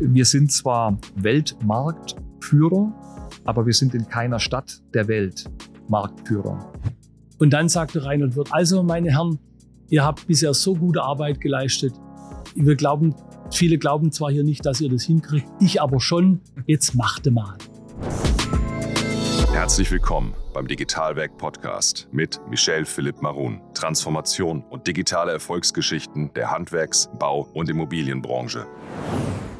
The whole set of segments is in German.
Wir sind zwar Weltmarktführer, aber wir sind in keiner Stadt der Welt Marktführer. Und dann sagte Reinhold Wirth, also meine Herren, ihr habt bisher so gute Arbeit geleistet. Wir glauben, viele glauben zwar hier nicht, dass ihr das hinkriegt, ich aber schon. Jetzt machte mal. Herzlich willkommen beim Digitalwerk Podcast mit Michel Philipp Marun. Transformation und digitale Erfolgsgeschichten der Handwerks-, Bau- und Immobilienbranche.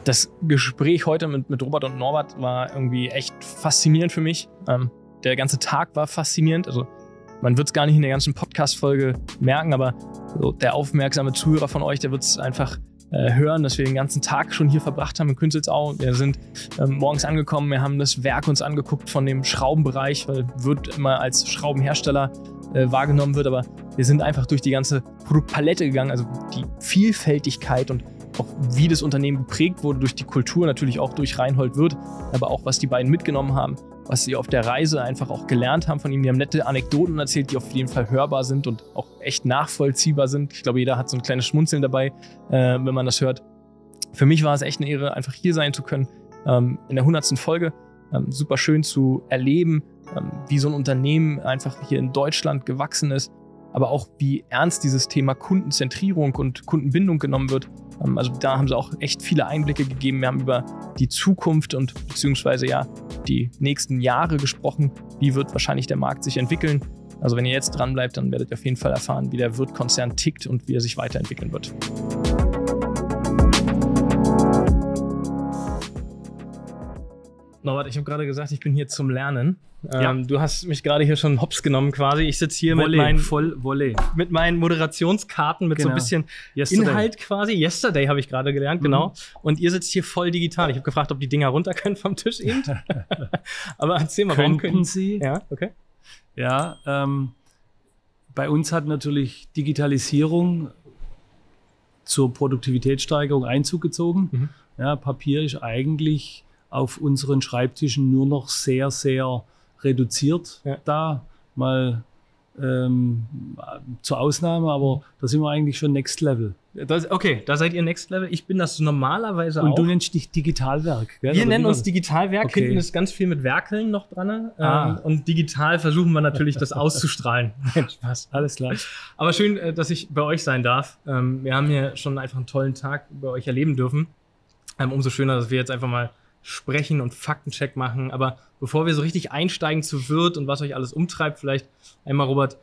Das Gespräch heute mit, mit Robert und Norbert war irgendwie echt faszinierend für mich. Ähm, der ganze Tag war faszinierend. Also man wird es gar nicht in der ganzen Podcast-Folge merken, aber so der aufmerksame Zuhörer von euch, der wird es einfach äh, hören, dass wir den ganzen Tag schon hier verbracht haben in Künzelsau. Wir sind ähm, morgens angekommen, wir haben das Werk uns angeguckt von dem Schraubenbereich, weil wird immer als Schraubenhersteller äh, wahrgenommen wird, aber wir sind einfach durch die ganze Produktpalette gegangen, also die Vielfältigkeit und auch wie das Unternehmen geprägt wurde durch die Kultur, natürlich auch durch Reinhold Wirth, aber auch was die beiden mitgenommen haben, was sie auf der Reise einfach auch gelernt haben von ihm. Die haben nette Anekdoten erzählt, die auf jeden Fall hörbar sind und auch echt nachvollziehbar sind. Ich glaube, jeder hat so ein kleines Schmunzeln dabei, äh, wenn man das hört. Für mich war es echt eine Ehre, einfach hier sein zu können ähm, in der 100. Folge. Ähm, super schön zu erleben, ähm, wie so ein Unternehmen einfach hier in Deutschland gewachsen ist aber auch wie ernst dieses Thema Kundenzentrierung und Kundenbindung genommen wird. Ähm, also da haben sie auch echt viele Einblicke gegeben. Wir haben über die Zukunft und beziehungsweise ja die nächsten Jahre gesprochen. Wie wird wahrscheinlich der Markt sich entwickeln? Also wenn ihr jetzt dran bleibt, dann werdet ihr auf jeden Fall erfahren, wie der Wirt-Konzern tickt und wie er sich weiterentwickeln wird. Norbert, ich habe gerade gesagt, ich bin hier zum Lernen. Ja. Ähm, du hast mich gerade hier schon hops genommen quasi. Ich sitze hier Volley, mit, meinen, voll Volley. mit meinen Moderationskarten, mit genau. so ein genau. bisschen Yesterday. Inhalt quasi. Yesterday habe ich gerade gelernt, genau. mhm. genau. Und ihr sitzt hier voll digital. Ich habe gefragt, ob die Dinger runter können vom Tisch eben. Aber erzähl mal, warum können sie? Ja, okay. Ja, ähm, bei uns hat natürlich Digitalisierung zur Produktivitätssteigerung Einzug gezogen. Mhm. Ja, Papier ist eigentlich auf unseren Schreibtischen nur noch sehr, sehr reduziert ja. da. Mal ähm, zur Ausnahme, aber da sind wir eigentlich schon Next Level. Das, okay, da seid ihr Next Level. Ich bin das normalerweise Und auch. Und du nennst dich Digitalwerk. Gell? Wir Oder nennen uns Digitalwerk, okay. hinten ist ganz viel mit Werkeln noch dran. Ah. Ähm, und digital versuchen wir natürlich, das auszustrahlen. Spaß. Alles klar. Aber schön, äh, dass ich bei euch sein darf. Ähm, wir haben hier schon einfach einen tollen Tag bei euch erleben dürfen. Ähm, umso schöner, dass wir jetzt einfach mal sprechen und Faktencheck machen. Aber bevor wir so richtig einsteigen zu Wirt und was euch alles umtreibt, vielleicht einmal, Robert,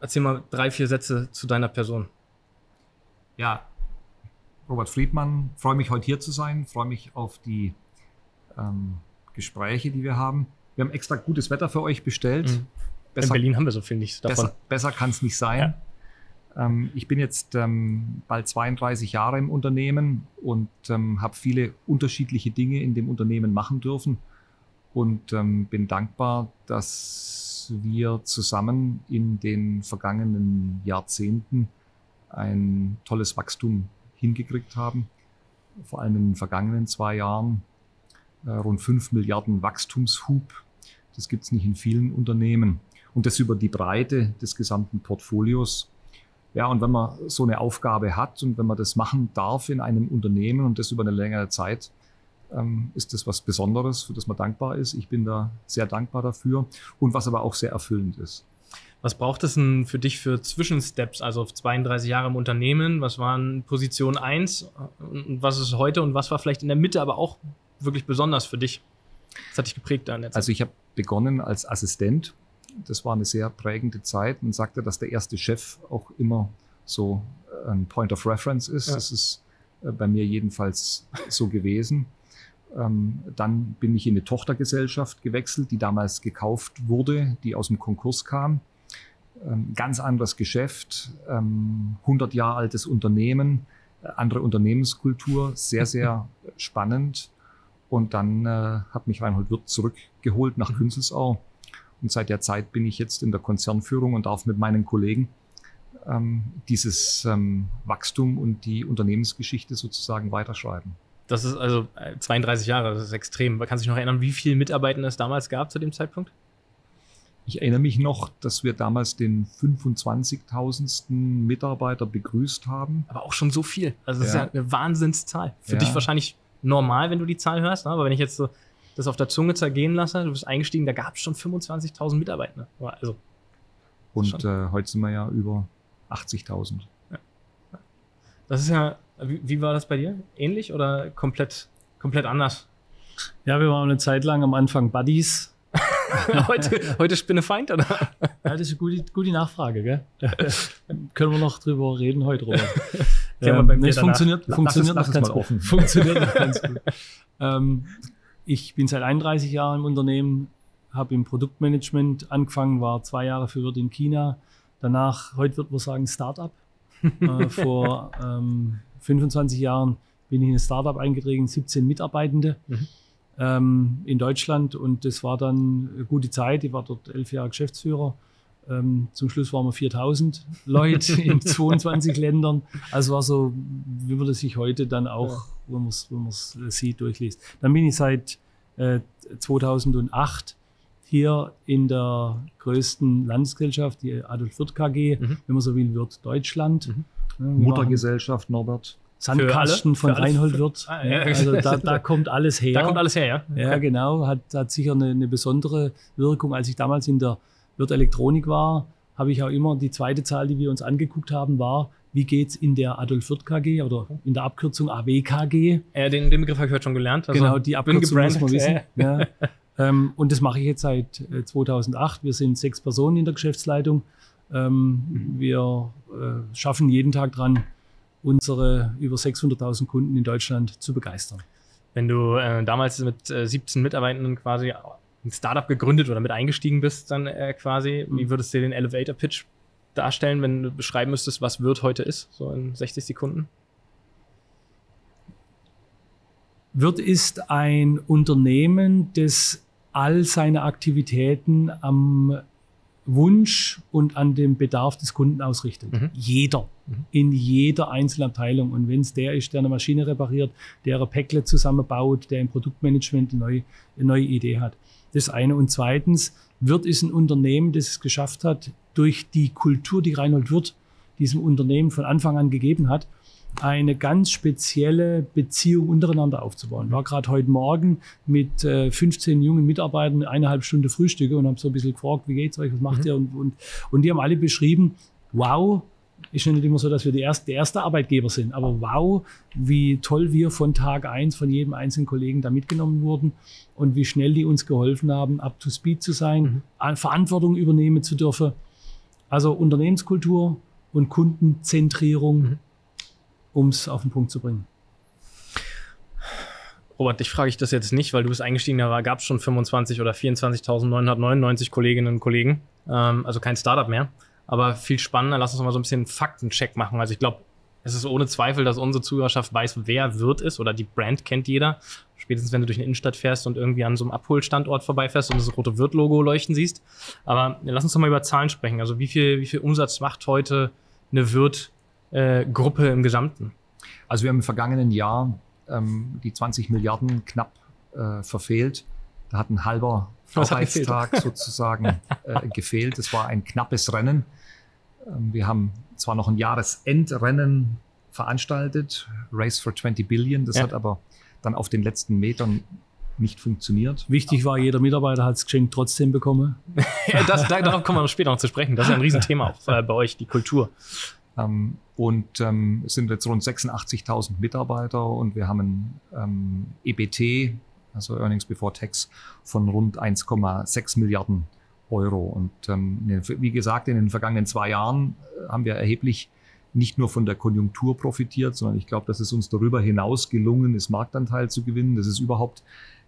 erzähl mal drei, vier Sätze zu deiner Person. Ja, Robert Friedmann, freue mich heute hier zu sein, freue mich auf die ähm, Gespräche, die wir haben. Wir haben extra gutes Wetter für euch bestellt. Mhm. Besser, In Berlin haben wir so viel nichts davon. Besser, besser kann es nicht sein. Ja. Ähm, ich bin jetzt ähm, bald 32 Jahre im Unternehmen und ähm, habe viele unterschiedliche Dinge in dem Unternehmen machen dürfen und bin dankbar, dass wir zusammen in den vergangenen Jahrzehnten ein tolles Wachstum hingekriegt haben. Vor allem in den vergangenen zwei Jahren äh, rund 5 Milliarden Wachstumshub. Das gibt es nicht in vielen Unternehmen. Und das über die Breite des gesamten Portfolios. Ja, und wenn man so eine Aufgabe hat und wenn man das machen darf in einem Unternehmen und das über eine längere Zeit, ähm, ist das was Besonderes, für das man dankbar ist. Ich bin da sehr dankbar dafür und was aber auch sehr erfüllend ist. Was braucht es denn für dich für Zwischensteps, also auf 32 Jahre im Unternehmen? Was waren Position 1 und was ist heute und was war vielleicht in der Mitte aber auch wirklich besonders für dich? Das hat dich geprägt da Also ich habe begonnen als Assistent das war eine sehr prägende Zeit. Man sagte, dass der erste Chef auch immer so ein Point of Reference ist. Ja. Das ist äh, bei mir jedenfalls so gewesen. Ähm, dann bin ich in eine Tochtergesellschaft gewechselt, die damals gekauft wurde, die aus dem Konkurs kam. Ähm, ganz anderes Geschäft, 100 ähm, Jahre altes Unternehmen, äh, andere Unternehmenskultur, sehr, sehr spannend. Und dann äh, hat mich Reinhold Wirth zurückgeholt nach mhm. Künzelsau und seit der Zeit bin ich jetzt in der Konzernführung und darf mit meinen Kollegen ähm, dieses ähm, Wachstum und die Unternehmensgeschichte sozusagen weiterschreiben. Das ist also 32 äh, Jahre, das ist extrem. Kannst du dich noch erinnern, wie viele Mitarbeiter es damals gab zu dem Zeitpunkt? Ich erinnere mich noch, dass wir damals den 25.000. Mitarbeiter begrüßt haben. Aber auch schon so viel. Also das ja. ist ja eine Wahnsinnszahl. Für ja. dich wahrscheinlich normal, wenn du die Zahl hörst. Ne? Aber wenn ich jetzt so das auf der Zunge zergehen lasse, du bist eingestiegen, da gab es schon 25.000 Mitarbeiter. Also, Und äh, heute sind wir ja über 80.000. das ist ja, wie, wie war das bei dir? Ähnlich oder komplett, komplett anders? Ja, wir waren eine Zeit lang am Anfang Buddies. heute, heute Spinnefeind, oder? Ja, das ist eine gute, gute Nachfrage, gell? Können wir noch drüber reden heute, Robert? Nee, Bier es funktioniert, funktioniert noch ganz. Funktioniert noch ganz gut. Ähm, ich bin seit 31 Jahren im Unternehmen, habe im Produktmanagement angefangen, war zwei Jahre für Wirt in China. Danach, heute wird man sagen, Startup. äh, vor ähm, 25 Jahren bin ich in ein Startup eingetreten, 17 Mitarbeitende Mhm. ähm, in Deutschland und das war dann eine gute Zeit. Ich war dort elf Jahre Geschäftsführer. Ähm, zum Schluss waren wir 4000 Leute in 22 Ländern. Also war so, wie man das sich heute dann auch, wenn man es man's sieht, durchliest. Dann bin ich seit äh, 2008 hier in der größten Landesgesellschaft, die Adolf Wirth KG, Mhm. wenn man so will, Wirth Deutschland. Mhm. Ja, Muttergesellschaft, Norbert. Sandkasten Für von? Für? Reinhold Wirth. Ah, ja. Also da, da kommt alles her. Da kommt alles her, ja? Ja, genau. Hat, hat sicher eine, eine besondere Wirkung. Als ich damals in der Wirt Elektronik war, habe ich auch immer die zweite Zahl, die wir uns angeguckt haben, war, wie geht's in der Adolf Wirth KG oder in der Abkürzung AWKG? Ja, den, den Begriff habe ich heute schon gelernt. Also, genau, die Abkürzung muss man wissen. Ja. ähm, und das mache ich jetzt seit äh, 2008. Wir sind sechs Personen in der Geschäftsleitung. Ähm, Wir äh, schaffen jeden Tag dran, unsere über 600.000 Kunden in Deutschland zu begeistern. Wenn du äh, damals mit äh, 17 Mitarbeitenden quasi ein Startup gegründet oder mit eingestiegen bist, dann äh, quasi, wie würdest du den Elevator Pitch darstellen, wenn du beschreiben müsstest, was Wirt heute ist, so in 60 Sekunden? Wirt ist ein Unternehmen, das all seine Aktivitäten am Wunsch und an dem Bedarf des Kunden ausrichtet. Mhm. Jeder. Mhm. In jeder einzelnen Abteilung. Und wenn es der ist, der eine Maschine repariert, der ein Packlet zusammenbaut, der im Produktmanagement eine neue, eine neue Idee hat. Das eine. Und zweitens, Wirt ist ein Unternehmen, das es geschafft hat, durch die Kultur, die Reinhold Wirth diesem Unternehmen von Anfang an gegeben hat, eine ganz spezielle Beziehung untereinander aufzubauen. Ich war gerade heute Morgen mit äh, 15 jungen Mitarbeitern eineinhalb Stunde Frühstücke und habe so ein bisschen gefragt, wie geht's euch, was macht Mhm. ihr? Und, und, und die haben alle beschrieben, wow, ist nicht immer so, dass wir die erste, der erste Arbeitgeber sind, aber wow, wie toll wir von Tag eins von jedem einzelnen Kollegen da mitgenommen wurden und wie schnell die uns geholfen haben, up to speed zu sein, Mhm. an- Verantwortung übernehmen zu dürfen. Also Unternehmenskultur und Kundenzentrierung, Mhm. um es auf den Punkt zu bringen. Robert, dich frage ich das jetzt nicht, weil du bist eingestiegen, da gab es schon 25 oder 24.999 Kolleginnen und Kollegen. Ähm, also kein Startup mehr. Aber viel spannender, lass uns mal so ein bisschen einen Faktencheck machen. Also ich glaube, es ist ohne Zweifel, dass unsere Zuhörerschaft weiß, wer Wirt ist oder die Brand kennt jeder. Spätestens, wenn du durch eine Innenstadt fährst und irgendwie an so einem Abholstandort vorbeifährst und das rote Wirt-Logo leuchten siehst. Aber lass uns doch mal über Zahlen sprechen. Also wie viel, wie viel Umsatz macht heute eine Wirt-Gruppe im Gesamten? Also wir haben im vergangenen Jahr ähm, die 20 Milliarden knapp äh, verfehlt. Da hat ein halber? Arbeitstag sozusagen äh, gefehlt. Es war ein knappes Rennen. Ähm, wir haben zwar noch ein Jahresendrennen veranstaltet, Race for 20 Billion, das Ja. hat aber dann auf den letzten Metern nicht funktioniert. Wichtig war, jeder Mitarbeiter hat das Geschenk trotzdem bekommen. Das, da- darauf kommen wir noch später noch zu sprechen. Das ist ja ein Riesenthema auch äh, bei euch, die Kultur. Ähm, und ähm, es sind jetzt rund 86.000 Mitarbeiter und wir haben ein ähm, EBT, also Earnings Before Tax, von rund 1,6 Milliarden Euro. Und ähm, wie gesagt, in den vergangenen zwei Jahren äh, haben wir erheblich nicht nur von der Konjunktur profitiert, sondern ich glaube, dass es uns darüber hinaus gelungen ist, Marktanteil zu gewinnen. Das ist überhaupt,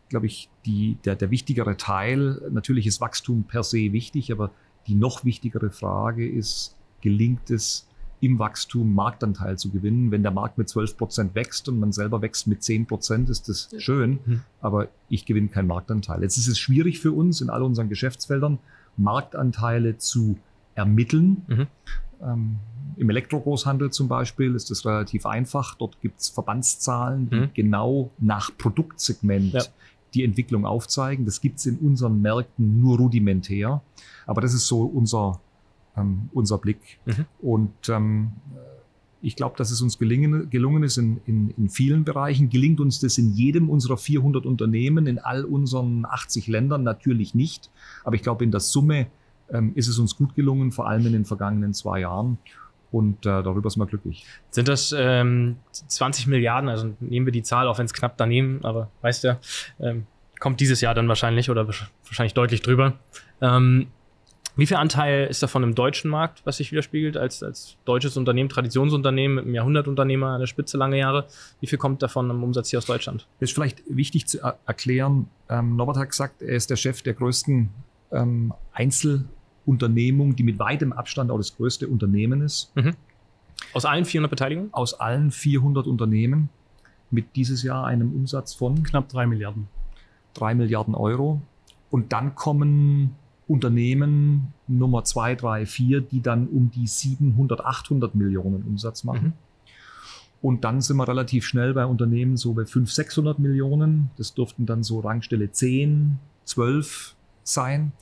glaube ich, die, der, der wichtigere Teil. Natürlich ist Wachstum per se wichtig, aber die noch wichtigere Frage ist, gelingt es, im Wachstum Marktanteil zu gewinnen. Wenn der Markt mit 12 Prozent wächst und man selber wächst mit 10 Prozent, ist das schön, Mhm. aber ich gewinne keinen Marktanteil. Jetzt ist es schwierig für uns in all unseren Geschäftsfeldern, Marktanteile zu ermitteln. Mhm. Ähm, Im Elektrogroßhandel zum Beispiel ist das relativ einfach. Dort gibt es Verbandszahlen, die Mhm. genau nach Produktsegment Ja. die Entwicklung aufzeigen. Das gibt es in unseren Märkten nur rudimentär. Aber das ist so unser, ähm, unser Blick. Mhm. Und ähm, Ich glaube, dass es uns gelingen, gelungen ist in, in, in vielen Bereichen. Gelingt uns das in jedem unserer 400 Unternehmen, in all unseren 80 Ländern natürlich nicht. Aber ich glaube, in der Summe ähm, ist es uns gut gelungen, vor allem in den vergangenen zwei Jahren. Und äh, darüber sind wir glücklich. Sind das ähm, 20 Milliarden? Also nehmen wir die Zahl, auch wenn es knapp daneben, aber weißt du, ähm, kommt dieses Jahr dann wahrscheinlich oder wahrscheinlich deutlich drüber. Ähm, wie viel Anteil ist davon im deutschen Markt, was sich widerspiegelt, als, als deutsches Unternehmen, Traditionsunternehmen mit einem Jahrhundertunternehmer an der Spitze lange Jahre? Wie viel kommt davon im Umsatz hier aus Deutschland? Das ist vielleicht wichtig zu er erklären. Ähm, Norbert hat gesagt, er ist der Chef der größten ähm, Einzelunternehmung, die mit weitem Abstand auch das größte Unternehmen ist. Mhm. Aus allen 400 Beteiligungen? Aus allen 400 Unternehmen mit dieses Jahr einem Umsatz von knapp drei Milliarden. Drei Milliarden Euro. Und dann kommen Unternehmen Nummer zwei, drei, vier, die dann um die 700, 800 Millionen Umsatz machen. Mhm. Und dann sind wir relativ schnell bei Unternehmen so bei 500, 600 Millionen. Das dürften dann so Rangstelle 10, 12 sein.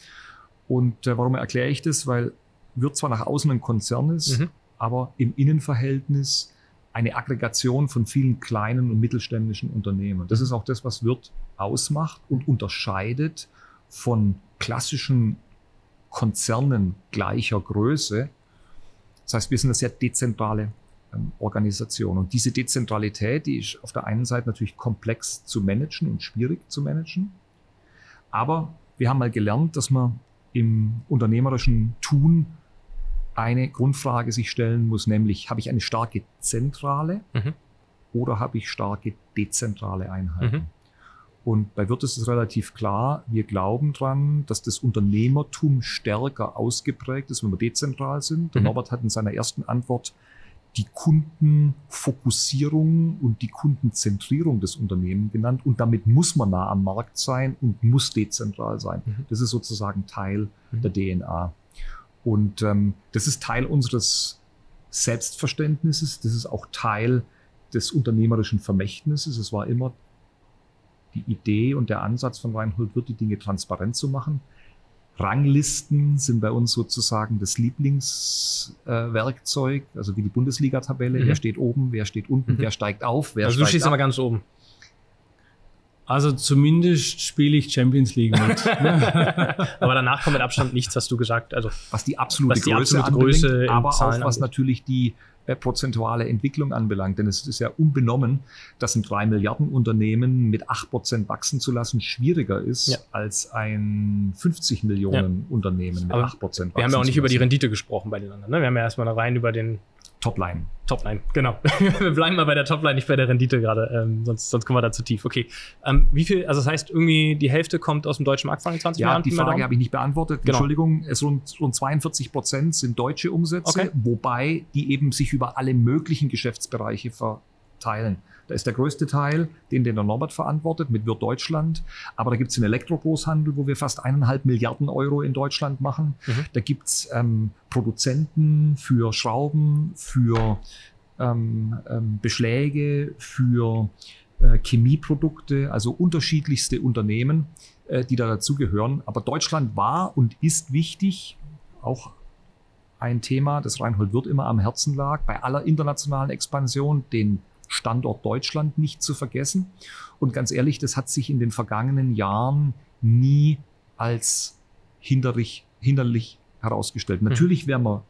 Und äh, warum erkläre ich das? Weil wird zwar nach außen ein Konzern ist, mhm. aber im Innenverhältnis eine Aggregation von vielen kleinen und mittelständischen Unternehmen. Das ist auch das, was Wirt ausmacht und unterscheidet von klassischen Konzernen gleicher Größe. Das heißt, wir sind eine sehr dezentrale ähm, Organisation. Und diese Dezentralität, die ist auf der einen Seite natürlich komplex zu managen und schwierig zu managen. Aber wir haben mal gelernt, dass man im unternehmerischen Tun eine Grundfrage sich stellen muss, nämlich habe ich eine starke zentrale mhm. oder habe ich starke dezentrale Einheiten? Mhm. Und bei Wirt ist es relativ klar, wir glauben dran, dass das Unternehmertum stärker ausgeprägt ist, wenn wir dezentral sind. Der mhm. Norbert hat in seiner ersten Antwort die Kundenfokussierung und die Kundenzentrierung des Unternehmens genannt. Und damit muss man nah am Markt sein und muss dezentral sein. Mhm. Das ist sozusagen Teil mhm. der DNA. Und ähm, das ist Teil unseres Selbstverständnisses. Das ist auch Teil des unternehmerischen Vermächtnisses. Es war immer die Idee und der Ansatz von Reinhold wird, die Dinge transparent zu machen. Ranglisten sind bei uns sozusagen das Lieblingswerkzeug, äh, also wie die Bundesliga-Tabelle. Mhm. Wer steht oben, wer steht unten, mhm. wer steigt auf, wer also steigt du stehst ab. immer ganz oben. Also zumindest spiele ich Champions League mit. aber danach kommt mit Abstand nichts, hast du gesagt. Also was die absolute was die Größe, absolute Größe aber auch was angeht. natürlich die prozentuale Entwicklung anbelangt. Denn es ist ja unbenommen, dass ein 3 Milliarden Unternehmen mit 8 Prozent wachsen zu lassen schwieriger ist ja. als ein 50 Millionen ja. Unternehmen mit aber 8 Prozent wachsen. Wir haben ja auch nicht über die Rendite gesprochen bei den anderen. Ne? Wir haben ja erstmal rein über den Topline. Topline, genau. wir bleiben mal bei der Topline, nicht bei der Rendite gerade, ähm, sonst, sonst kommen wir da zu tief. Okay. Ähm, wie viel, also das heißt, irgendwie die Hälfte kommt aus dem deutschen Markt von den 20 ja, Jahren? die Frage habe ich nicht beantwortet. Genau. Entschuldigung, es rund, rund 42 Prozent sind deutsche Umsätze, okay. wobei die eben sich über alle möglichen Geschäftsbereiche verteilen. Da ist der größte Teil, den, den der Norbert verantwortet, mit Wirt Deutschland. Aber da gibt es den Elektrogroßhandel, wo wir fast eineinhalb Milliarden Euro in Deutschland machen. Mhm. Da gibt es ähm, Produzenten für Schrauben, für ähm, ähm, Beschläge, für äh, Chemieprodukte, also unterschiedlichste Unternehmen, äh, die da dazugehören. Aber Deutschland war und ist wichtig, auch ein Thema, das Reinhold Wirth immer am Herzen lag, bei aller internationalen Expansion, den Standort Deutschland nicht zu vergessen. Und ganz ehrlich, das hat sich in den vergangenen Jahren nie als hinderlich, hinderlich herausgestellt. Mhm. Natürlich wären wir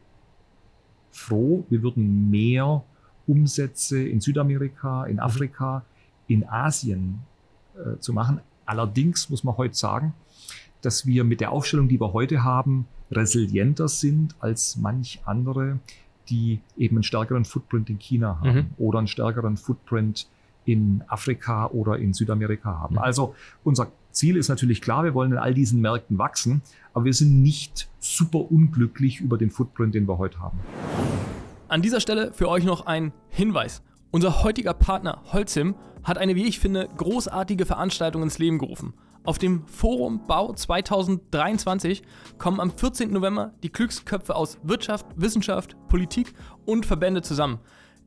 froh, wir würden mehr Umsätze in Südamerika, in mhm. Afrika, in Asien äh, zu machen. Allerdings muss man heute sagen, dass wir mit der Aufstellung, die wir heute haben, resilienter sind als manch andere, die eben einen stärkeren Footprint in China haben mhm. oder einen stärkeren Footprint in Afrika oder in Südamerika haben. Mhm. Also unser Ziel ist natürlich klar, wir wollen in all diesen Märkten wachsen, aber wir sind nicht super unglücklich über den Footprint, den wir heute haben. An dieser Stelle für euch noch ein Hinweis. Unser heutiger Partner Holzim hat eine, wie ich finde, großartige Veranstaltung ins Leben gerufen. Auf dem Forum Bau 2023 kommen am 14. November die Glücksköpfe aus Wirtschaft, Wissenschaft, Politik und Verbände zusammen.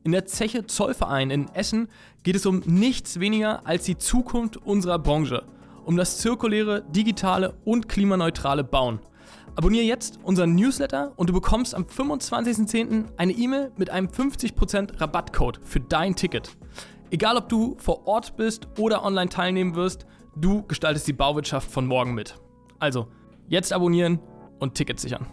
In der Zeche Zollverein in Essen geht es um nichts weniger als die Zukunft unserer Branche, um das zirkuläre, digitale und klimaneutrale Bauen. Abonniere jetzt unseren Newsletter und du bekommst am 25.10. eine E-Mail mit einem 50% Rabattcode für dein Ticket. Egal ob du vor Ort bist oder online teilnehmen wirst, du gestaltest die Bauwirtschaft von morgen mit. Also, jetzt abonnieren und Tickets sichern.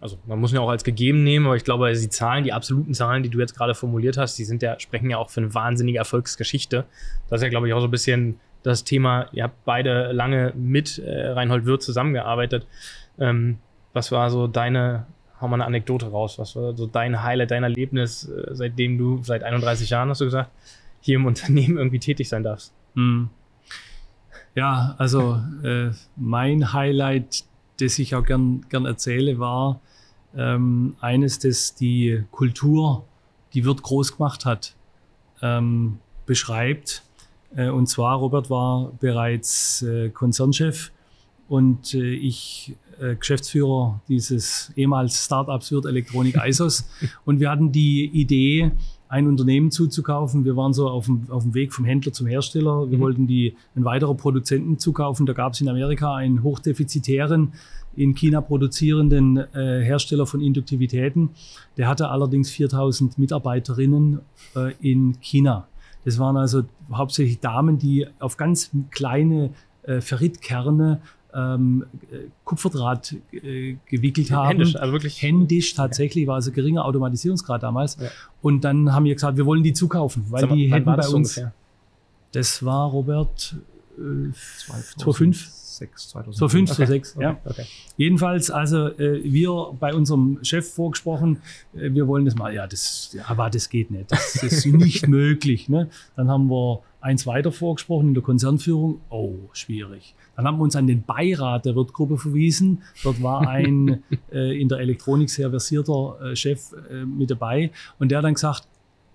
Also man muss ihn auch als gegeben nehmen, aber ich glaube, die Zahlen, die absoluten Zahlen, die du jetzt gerade formuliert hast, die sind ja, sprechen ja auch für eine wahnsinnige Erfolgsgeschichte. Das ist ja, glaube ich, auch so ein bisschen das Thema, ihr habt beide lange mit äh, Reinhold Wirth zusammengearbeitet. Ähm, was war so deine, hau mal eine Anekdote raus, was war so dein Highlight, dein Erlebnis, äh, seitdem du seit 31 Jahren, hast du gesagt, hier im Unternehmen irgendwie tätig sein darfst? Hm. Ja, also äh, mein Highlight, das ich auch gern, gern erzähle, war ähm, eines, das die Kultur, die Wirt groß gemacht hat, ähm, beschreibt. Äh, und zwar, Robert war bereits äh, Konzernchef und äh, ich äh, Geschäftsführer dieses ehemals Startups Wirt Elektronik ISOS. und wir hatten die Idee, ein Unternehmen zuzukaufen. Wir waren so auf dem, auf dem Weg vom Händler zum Hersteller. Wir mhm. wollten die, einen weiteren Produzenten zukaufen. Da gab es in Amerika einen hochdefizitären, in China produzierenden äh, Hersteller von Induktivitäten. Der hatte allerdings 4000 Mitarbeiterinnen äh, in China. Das waren also hauptsächlich Damen, die auf ganz kleine äh, Ferritkerne ähm, Kupferdraht äh, gewickelt haben. Händisch, also wirklich. Händisch tatsächlich, war also geringer Automatisierungsgrad damals. Ja. Und dann haben wir gesagt, wir wollen die zukaufen, weil mal, die hätten bei uns. Ungefähr? Das war Robert äh, 2005. 2006, 2005, okay. 2006, okay. ja. Okay. Jedenfalls, also äh, wir bei unserem Chef vorgesprochen, äh, wir wollen das mal, ja, das, ja, aber das geht nicht, das, das ist nicht möglich. Ne? Dann haben wir eins weiter vorgesprochen in der Konzernführung, oh, schwierig. Dann haben wir uns an den Beirat der Wirtgruppe verwiesen. Dort war ein äh, in der Elektronik sehr versierter äh, Chef äh, mit dabei und der hat dann gesagt,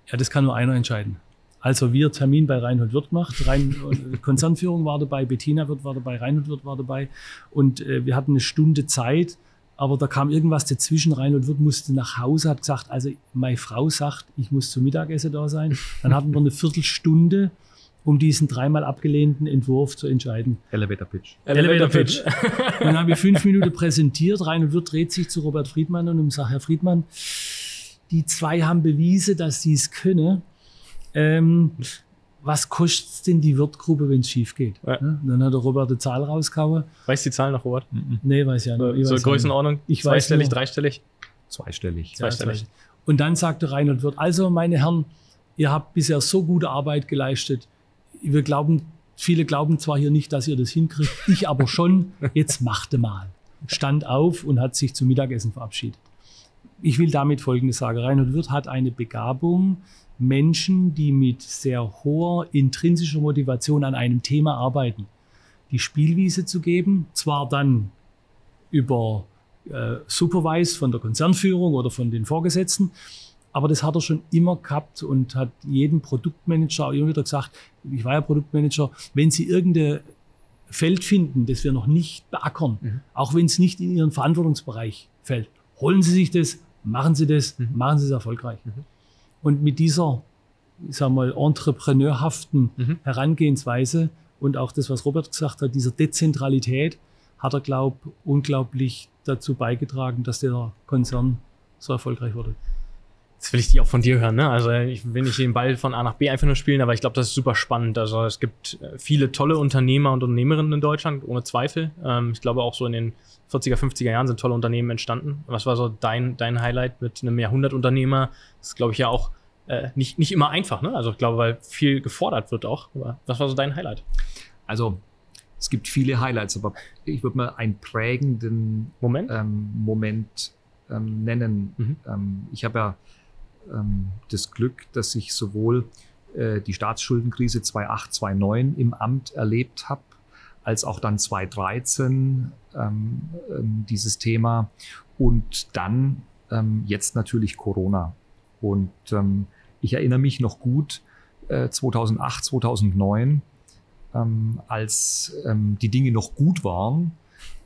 ja, das kann nur einer entscheiden. Also wir Termin bei Reinhold Wirth gemacht. Rein, äh, Konzernführung war dabei, Bettina Wirth war dabei, Reinhold Wirth war dabei. Und äh, wir hatten eine Stunde Zeit, aber da kam irgendwas dazwischen. Reinhold Wirth musste nach Hause, hat gesagt, also meine Frau sagt, ich muss zum Mittagessen da sein. Dann hatten wir eine Viertelstunde um diesen dreimal abgelehnten Entwurf zu entscheiden. Elevator Pitch. Elevator, Pitch. und dann haben wir fünf Minuten präsentiert. Reinhold Wirth dreht sich zu Robert Friedmann und sagt, Herr Friedmann, die zwei haben bewiesen, dass sie es können. Ähm, was kostet es denn die Wirtgruppe, wenn es schief geht? Ja. Dann hat der Robert eine Zahl rausgehauen. Weißt du die Zahl noch, Robert? Mhm. Nee, weiß ja nicht. So, so Größenordnung? Ich Zweistellig, dreistellig? Zweistellig. Zweistellig. Ja, Und dann sagte Reinhold Wirth, also meine Herren, ihr habt bisher so gute Arbeit geleistet. Wir glauben, viele glauben zwar hier nicht, dass ihr das hinkriegt, ich aber schon. Jetzt machte mal. Stand auf und hat sich zum Mittagessen verabschiedet. Ich will damit Folgendes sagen. Reinhold Wirth hat eine Begabung, Menschen, die mit sehr hoher intrinsischer Motivation an einem Thema arbeiten, die Spielwiese zu geben, zwar dann über äh, Supervise von der Konzernführung oder von den Vorgesetzten, aber das hat er schon immer gehabt und hat jedem Produktmanager immer wieder gesagt, ich war ja Produktmanager, wenn Sie irgendein Feld finden, das wir noch nicht beackern, mhm. auch wenn es nicht in Ihren Verantwortungsbereich fällt, holen Sie sich das, machen Sie das, mhm. machen Sie es erfolgreich. Mhm. Und mit dieser, ich sag mal, entrepreneurhaften mhm. Herangehensweise und auch das, was Robert gesagt hat, dieser Dezentralität, hat er, glaube ich, unglaublich dazu beigetragen, dass der Konzern so erfolgreich wurde. Jetzt will ich die auch von dir hören, ne? Also ich will nicht den Ball von A nach B einfach nur spielen, aber ich glaube, das ist super spannend. Also es gibt äh, viele tolle Unternehmer und Unternehmerinnen in Deutschland, ohne Zweifel. Ähm, ich glaube auch so in den 40er, 50er Jahren sind tolle Unternehmen entstanden. Was war so dein, dein Highlight mit einem Jahrhundertunternehmer? Das ist, glaube ich, ja auch äh, nicht, nicht immer einfach, ne? Also ich glaube, weil viel gefordert wird auch. Aber was war so dein Highlight? Also es gibt viele Highlights, aber ich würde mal einen prägenden Moment, ähm, Moment ähm, nennen. Mhm. Ähm, ich habe ja ähm, das Glück, dass ich sowohl äh, die Staatsschuldenkrise 2008, 2009 im Amt erlebt habe, als auch dann 2013 ähm, ähm, dieses Thema und dann ähm, jetzt natürlich Corona. Und ähm, ich erinnere mich noch gut, äh, 2008, 2009, ähm, als ähm, die Dinge noch gut waren,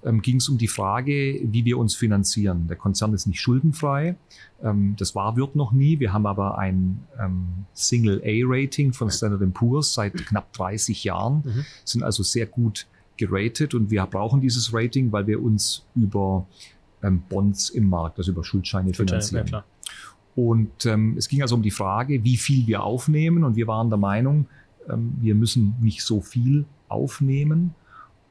ähm, ging es um die Frage, wie wir uns finanzieren. Der Konzern ist nicht schuldenfrei. Ähm, das war, wird noch nie. Wir haben aber ein ähm, Single A-Rating von Standard Poor's seit knapp 30 Jahren, mhm. sind also sehr gut geratet und wir brauchen dieses Rating, weil wir uns über Bonds im Markt, also über Schuldscheine, Schuldscheine, finanzieren. Und es ging also um die Frage, wie viel wir aufnehmen. Und wir waren der Meinung, wir müssen nicht so viel aufnehmen.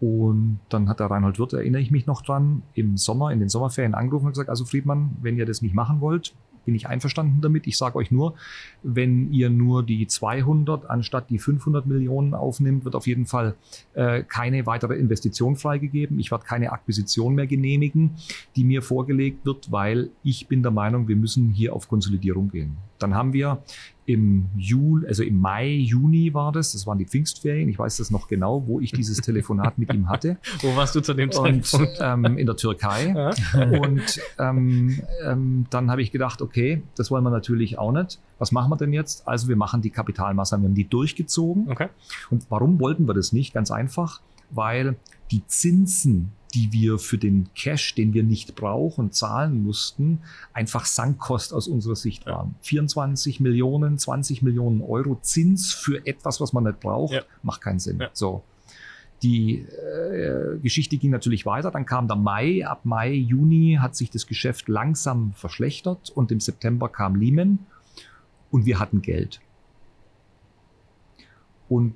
Und dann hat der Reinhold Wirth, erinnere ich mich noch dran, im Sommer, in den Sommerferien angerufen und gesagt, also Friedmann, wenn ihr das nicht machen wollt, bin ich einverstanden damit. Ich sage euch nur, wenn ihr nur die 200 anstatt die 500 Millionen aufnimmt, wird auf jeden Fall äh, keine weitere Investition freigegeben. Ich werde keine Akquisition mehr genehmigen, die mir vorgelegt wird, weil ich bin der Meinung, wir müssen hier auf Konsolidierung gehen. Dann haben wir im Juli, also im Mai, Juni war das, das waren die Pfingstferien, ich weiß das noch genau, wo ich dieses Telefonat mit ihm hatte. Wo warst du zu dem Und Zeitpunkt? ähm, in der Türkei. Ja? Und ähm, ähm, dann habe ich gedacht, okay, das wollen wir natürlich auch nicht. Was machen wir denn jetzt? Also wir machen die Kapitalmaßnahmen, wir haben die durchgezogen. Okay. Und warum wollten wir das nicht? Ganz einfach, weil die Zinsen, die wir für den Cash, den wir nicht brauchen, zahlen mussten, einfach Sankkost aus unserer Sicht Ja. waren. 24 Millionen, 20 Millionen Euro Zins für etwas, was man nicht braucht, Ja. macht keinen Sinn. Ja. So. Die äh, Geschichte ging natürlich weiter. Dann kam der Mai. Ab Mai, Juni hat sich das Geschäft langsam verschlechtert und im September kam Lehman und wir hatten Geld. Und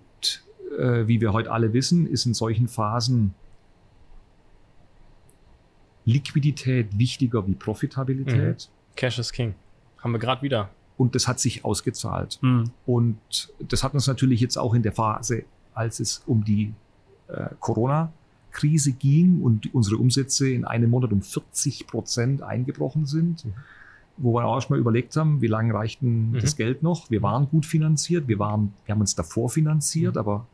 äh, wie wir heute alle wissen, ist in solchen Phasen Liquidität wichtiger wie Profitabilität. Cash is King. Haben wir gerade wieder. Und das hat sich ausgezahlt. Hm. Und das hat uns natürlich jetzt auch in der Phase, als es um die äh, Corona-Krise ging und unsere Umsätze in einem Monat um 40 Prozent eingebrochen sind, Mhm. wo wir auch erstmal überlegt haben, wie lange reicht denn Mhm. das Geld noch? Wir waren gut finanziert, wir, waren, wir haben uns davor finanziert, Mhm. aber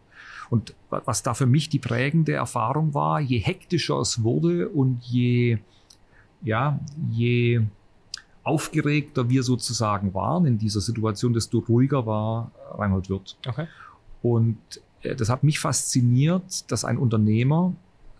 und wa- was da für mich die prägende Erfahrung war, je hektischer es wurde und je, ja, je aufgeregter wir sozusagen waren in dieser Situation, desto ruhiger war Reinhold Wirth. Okay. Und äh, das hat mich fasziniert, dass ein Unternehmer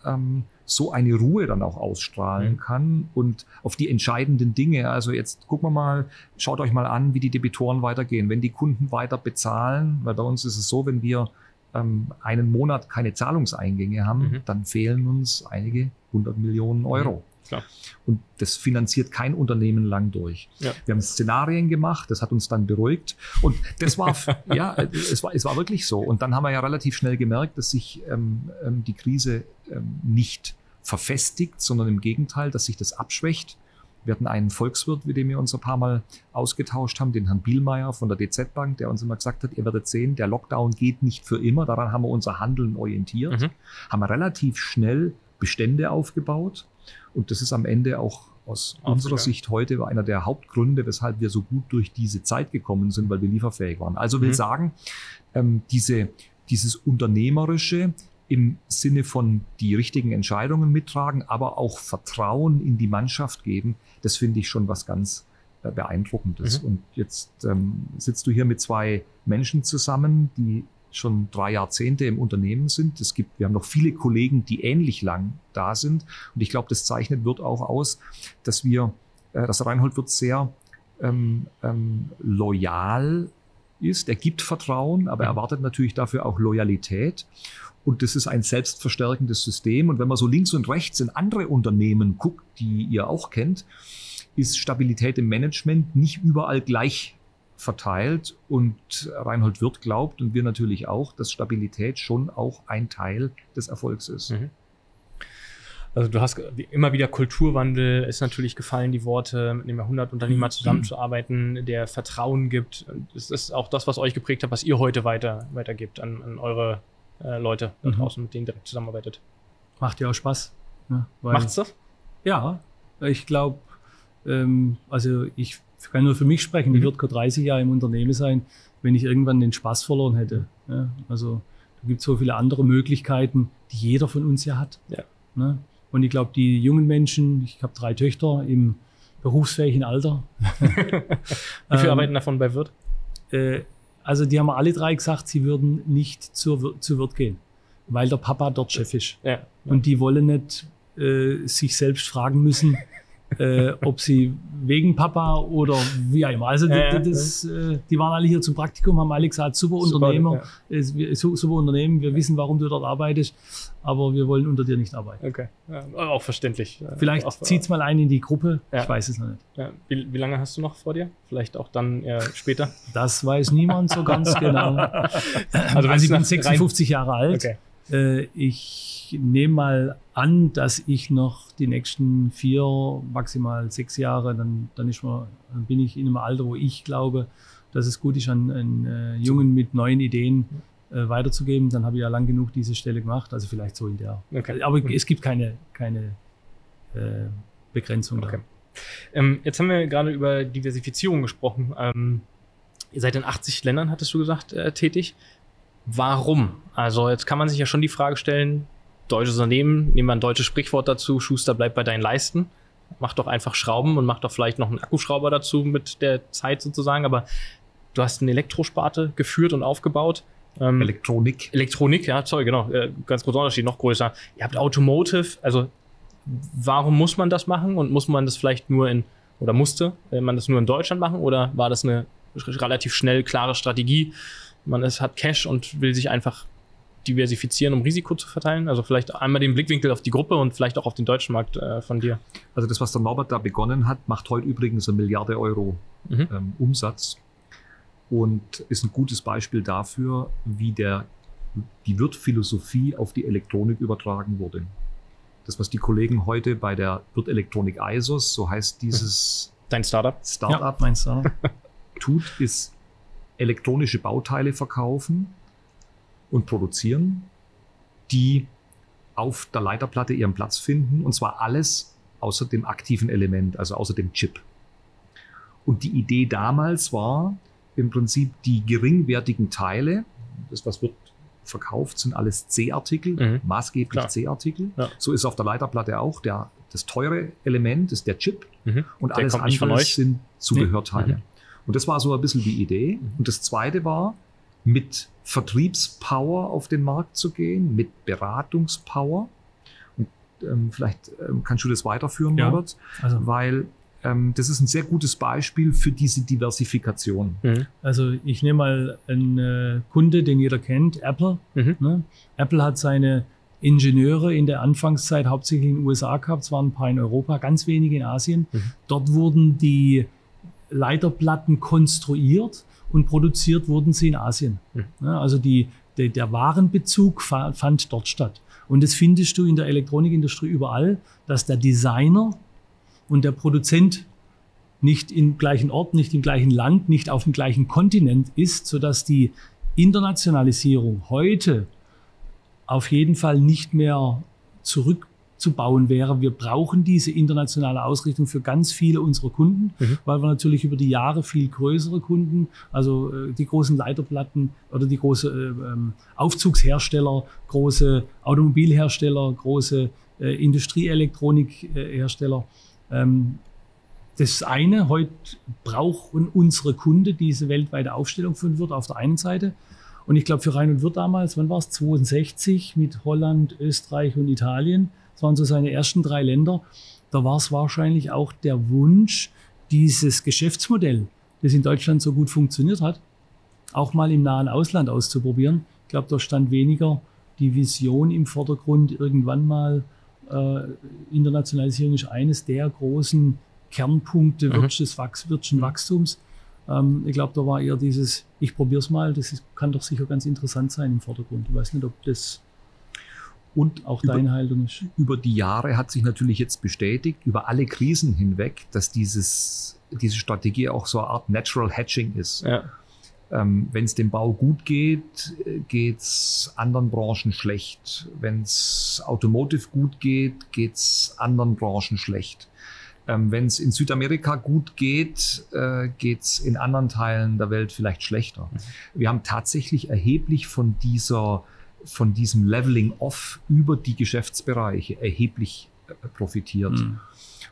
ähm, so eine Ruhe dann auch ausstrahlen Mhm. kann und auf die entscheidenden Dinge. Also jetzt gucken wir mal, schaut euch mal an, wie die Debitoren weitergehen. Wenn die Kunden weiter bezahlen, weil bei uns ist es so, wenn wir ähm, einen Monat keine Zahlungseingänge haben, Mhm. dann fehlen uns einige hundert Millionen Euro. klar. Und das finanziert kein Unternehmen lang durch. Ja. Wir haben Szenarien gemacht, das hat uns dann beruhigt. Und das war, ja, es war, es war wirklich so. Und dann haben wir ja relativ schnell gemerkt, dass sich ähm, ähm, die Krise ähm, nicht verfestigt, sondern im Gegenteil, dass sich das abschwächt. Wir hatten einen Volkswirt, mit dem wir uns ein paar Mal ausgetauscht haben, den Herrn Bielmeier von der DZ Bank, der uns immer gesagt hat, ihr werdet sehen, der Lockdown geht nicht für immer. Daran haben wir unser Handeln orientiert, Mhm. haben relativ schnell Bestände aufgebaut. Und das ist am Ende auch aus Aufgegangen. unserer Sicht heute einer der Hauptgründe, weshalb wir so gut durch diese Zeit gekommen sind, weil wir lieferfähig waren. Also will Mhm. sagen, ähm, diese, dieses Unternehmerische im Sinne von die richtigen Entscheidungen mittragen, aber auch Vertrauen in die Mannschaft geben, das finde ich schon was ganz äh, Beeindruckendes. Mhm. Und jetzt ähm, sitzt du hier mit zwei Menschen zusammen, die schon drei Jahrzehnte im Unternehmen sind. Es gibt, wir haben noch viele Kollegen, die ähnlich lang da sind. Und ich glaube, das zeichnet wird auch aus, dass wir, äh, dass Reinhold wird sehr ähm, ähm, loyal ist. Er gibt Vertrauen, aber er Mhm. erwartet natürlich dafür auch Loyalität. Und das ist ein selbstverstärkendes System. Und wenn man so links und rechts in andere Unternehmen guckt, die ihr auch kennt, ist Stabilität im Management nicht überall gleich verteilt. Und Reinhold Wirth glaubt und wir natürlich auch, dass Stabilität schon auch ein Teil des Erfolgs ist. Mhm. Also du hast immer wieder Kulturwandel, ist natürlich gefallen, die Worte, mit einem Jahrhundertunternehmer zusammenzuarbeiten, der Vertrauen gibt. Es ist auch das, was euch geprägt hat, was ihr heute weiter, weitergibt an, an eure äh, Leute da Mhm. draußen, mit denen direkt zusammenarbeitet. Macht ja auch Spaß. Ne? Weil- Macht's das? Ja, ich glaube, ähm, also ich kann nur für mich sprechen, ich Mhm. würde keine 30 Jahre im Unternehmen sein, wenn ich irgendwann den Spaß verloren hätte. Ja, also da gibt es so viele andere Möglichkeiten, die jeder von uns ja hat. Ja. Ne? Und ich glaube, die jungen Menschen, ich habe drei Töchter im berufsfähigen Alter. Wie viel Ähm, arbeiten davon bei Wirt? Äh, also die haben alle drei gesagt, sie würden nicht zur, zu Wirt gehen, weil der Papa dort Chef ist. Ja. Und die wollen nicht äh, sich selbst fragen müssen, äh, ob sie wegen Papa oder wie auch immer. Also Ja, das, äh, die waren alle hier zum Praktikum, haben alle gesagt, super Super, Unternehmer, es- wir- su- super Unternehmen, wir wissen, warum du dort arbeitest, aber wir wollen unter dir nicht arbeiten. Okay. Ja, auch verständlich. Vielleicht auch, zieht's mal ein in die Gruppe, Ja. ich weiß es noch nicht. Ja. Wie, wie lange hast du noch vor dir? Vielleicht auch dann später? Das weiß niemand so ganz genau. Also Also, ich bin nach 56 Jahre alt. Okay. Äh, ich nehme mal an, dass ich noch die nächsten vier, maximal sechs Jahre, dann, dann, ist man, dann bin ich in einem Alter, wo ich glaube, dass es gut ist, an einen äh, Jungen mit neuen Ideen äh, weiterzugeben. Dann habe ich ja lang genug diese Stelle gemacht, also vielleicht so in der. Okay. Aber es gibt keine, keine äh, Begrenzung Okay. da. Ähm, jetzt haben wir gerade über Diversifizierung gesprochen. Ähm, ihr seid in 80 Ländern, hattest du gesagt, äh, tätig. Warum? Also jetzt kann man sich ja schon die Frage stellen, deutsches Unternehmen, nehmen wir ein deutsches Sprichwort dazu, Schuster bleibt bei deinen Leisten. Mach doch einfach Schrauben und mach doch vielleicht noch einen Akkuschrauber dazu mit der Zeit sozusagen. Aber du hast eine Elektrosparte geführt und aufgebaut. Ähm, Elektronik. Elektronik, ja, sorry, genau. Äh, ganz großer Unterschied, noch größer. Ihr habt Automotive, also warum muss man das machen und muss man das vielleicht nur in, oder musste äh, man das nur in Deutschland machen oder war das eine relativ schnell klare Strategie? Man ist, hat Cash und will sich einfach diversifizieren, um Risiko zu verteilen? Also vielleicht einmal den Blickwinkel auf die Gruppe und vielleicht auch auf den deutschen Markt äh, von dir. Also das, was der Norbert da begonnen hat, macht heute übrigens eine Milliarde Euro Mhm. ähm, Umsatz und ist ein gutes Beispiel dafür, wie der, die Wirtphilosophie auf die Elektronik übertragen wurde. Das, was die Kollegen heute bei der Wirtelektronik ISOS, so heißt dieses Dein Startup? Startup, meinst du? tut, ist elektronische Bauteile verkaufen und produzieren, die auf der Leiterplatte ihren Platz finden, und zwar alles außer dem aktiven Element, also außer dem Chip. Und die Idee damals war im Prinzip die geringwertigen Teile, das was wird verkauft, sind alles C-Artikel, Mhm. maßgeblich. C-Artikel. Ja. So ist auf der Leiterplatte auch der, das teure Element ist der Chip Mhm. und Der alles andere sind Zubehörteile. Mhm. Und das war so ein bisschen die Idee. Und das zweite war, mit Vertriebspower auf den Markt zu gehen, mit Beratungspower. Und ähm, vielleicht ähm, kannst du das weiterführen, Ja. Norbert, Also, weil ähm, das ist ein sehr gutes Beispiel für diese Diversifikation. Mhm. Also ich nehme mal einen äh, Kunde, den jeder kennt, Apple. Mhm. Ne? Apple hat seine Ingenieure in der Anfangszeit hauptsächlich in den USA gehabt, es waren ein paar in Europa, ganz wenige in Asien. Mhm. Dort wurden die Leiterplatten konstruiert und produziert wurden sie in Asien. Mhm. Ne? Also die, der, der Warenbezug fa- fand dort statt. Und das findest du in der Elektronikindustrie überall, dass der Designer und der Produzent nicht im gleichen Ort, nicht im gleichen Land, nicht auf dem gleichen Kontinent ist, sodass die Internationalisierung heute auf jeden Fall nicht mehr zurückzubauen wäre. Wir brauchen diese internationale Ausrichtung für ganz viele unserer Kunden, Mhm. weil wir natürlich über die Jahre viel größere Kunden, also äh, die großen Leiterplatten oder die große äh, ähm, Aufzugshersteller, große Automobilhersteller, große äh, Industrieelektronikhersteller, ähm, das eine, heute brauchen unsere Kunde diese weltweite Aufstellung von Wirt auf der einen Seite. Und ich glaube, für Rhein und Wirt damals, wann war es? 62 mit Holland, Österreich und Italien. Das waren so seine ersten drei Länder. Da war es wahrscheinlich auch der Wunsch, dieses Geschäftsmodell, das in Deutschland so gut funktioniert hat, auch mal im nahen Ausland auszuprobieren. Ich glaube, da stand weniger die Vision im Vordergrund, irgendwann mal äh, Internationalisierung ist eines der großen Kernpunkte Mhm. Wachs wirtschaftlichen Wachstums. Ähm, ich glaube, da war eher dieses, ich probiere es mal, das ist, kann doch sicher ganz interessant sein im Vordergrund. Ich weiß nicht, ob das Und auch über, deine Haltung ist. über die Jahre hat sich natürlich jetzt bestätigt, über alle Krisen hinweg, dass dieses, diese Strategie auch so eine Art Natural Hedging ist. Ja. Ähm, Wenn es dem Bau gut geht, geht es anderen Branchen schlecht. Wenn es Automotive gut geht, geht es anderen Branchen schlecht. Ähm, Wenn es in Südamerika gut geht, äh, geht es in anderen Teilen der Welt vielleicht schlechter. Wir haben tatsächlich erheblich von dieser von diesem Leveling off über die Geschäftsbereiche erheblich äh, profitiert. Mhm.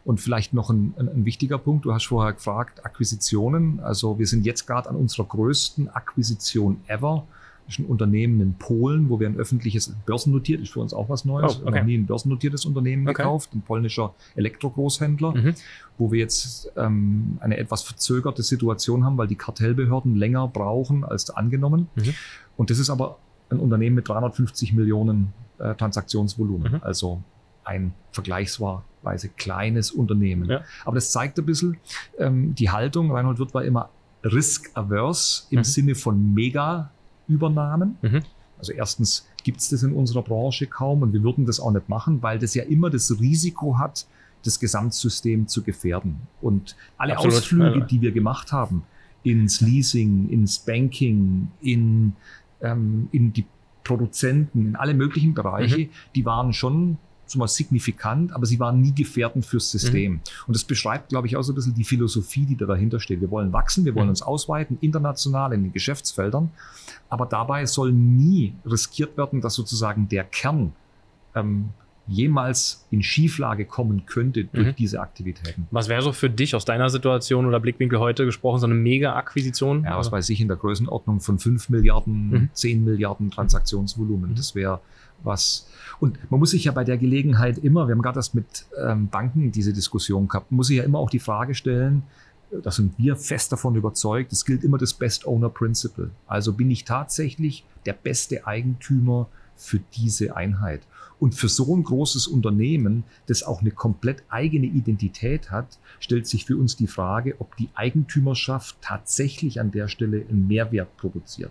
Und vielleicht noch ein, ein, ein wichtiger Punkt, du hast vorher gefragt, Akquisitionen. Also wir sind jetzt gerade an unserer größten Akquisition ever ist ein Unternehmen in Polen, wo wir ein öffentliches, börsennotiert, ist für uns auch was Neues. Oh, okay. Wir haben nie ein börsennotiertes Unternehmen Okay. gekauft, ein polnischer Elektrogroßhändler, Mhm. wo wir jetzt ähm, eine etwas verzögerte Situation haben, weil die Kartellbehörden länger brauchen als angenommen. Mhm. Und das ist aber ein Unternehmen mit 350 Millionen äh, Transaktionsvolumen, Mhm. also ein vergleichsweise kleines Unternehmen. Ja. Aber das zeigt ein bisschen ähm, die Haltung. Reinhold Wirth war immer risk-averse im Mhm. Sinne von Mega-Übernahmen. Mhm. Also erstens gibt es das in unserer Branche kaum und wir würden das auch nicht machen, weil das ja immer das Risiko hat, das Gesamtsystem zu gefährden. Und alle Absolut. Ausflüge, die wir gemacht haben, ins Leasing, ins Banking, in, ähm, in die Produzenten, in alle möglichen Bereiche, Mhm. die waren schon zumal signifikant, aber sie waren nie gefährdend fürs System. Mhm. Und das beschreibt, glaube ich, auch so ein bisschen die Philosophie, die da dahinter steht. Wir wollen wachsen, wir wollen Mhm. uns ausweiten, international in den Geschäftsfeldern, aber dabei soll nie riskiert werden, dass sozusagen der Kern ähm, jemals in Schieflage kommen könnte durch Mhm. diese Aktivitäten. Was wäre so für dich aus deiner Situation oder Blickwinkel heute gesprochen, so eine Mega-Akquisition? Ja, was weiß ich, in der Größenordnung von 5 Milliarden, Mhm. 10 Milliarden Transaktionsvolumen. Mhm. Das wäre was. Und man muss sich ja bei der Gelegenheit immer, wir haben gerade das mit ähm, Banken diese Diskussion gehabt, muss sich ja immer auch die Frage stellen, äh, da sind wir fest davon überzeugt, es gilt immer das Best Owner Principle. Also bin ich tatsächlich der beste Eigentümer für diese Einheit. Und für so ein großes Unternehmen, das auch eine komplett eigene Identität hat, stellt sich für uns die Frage, ob die Eigentümerschaft tatsächlich an der Stelle einen Mehrwert produziert.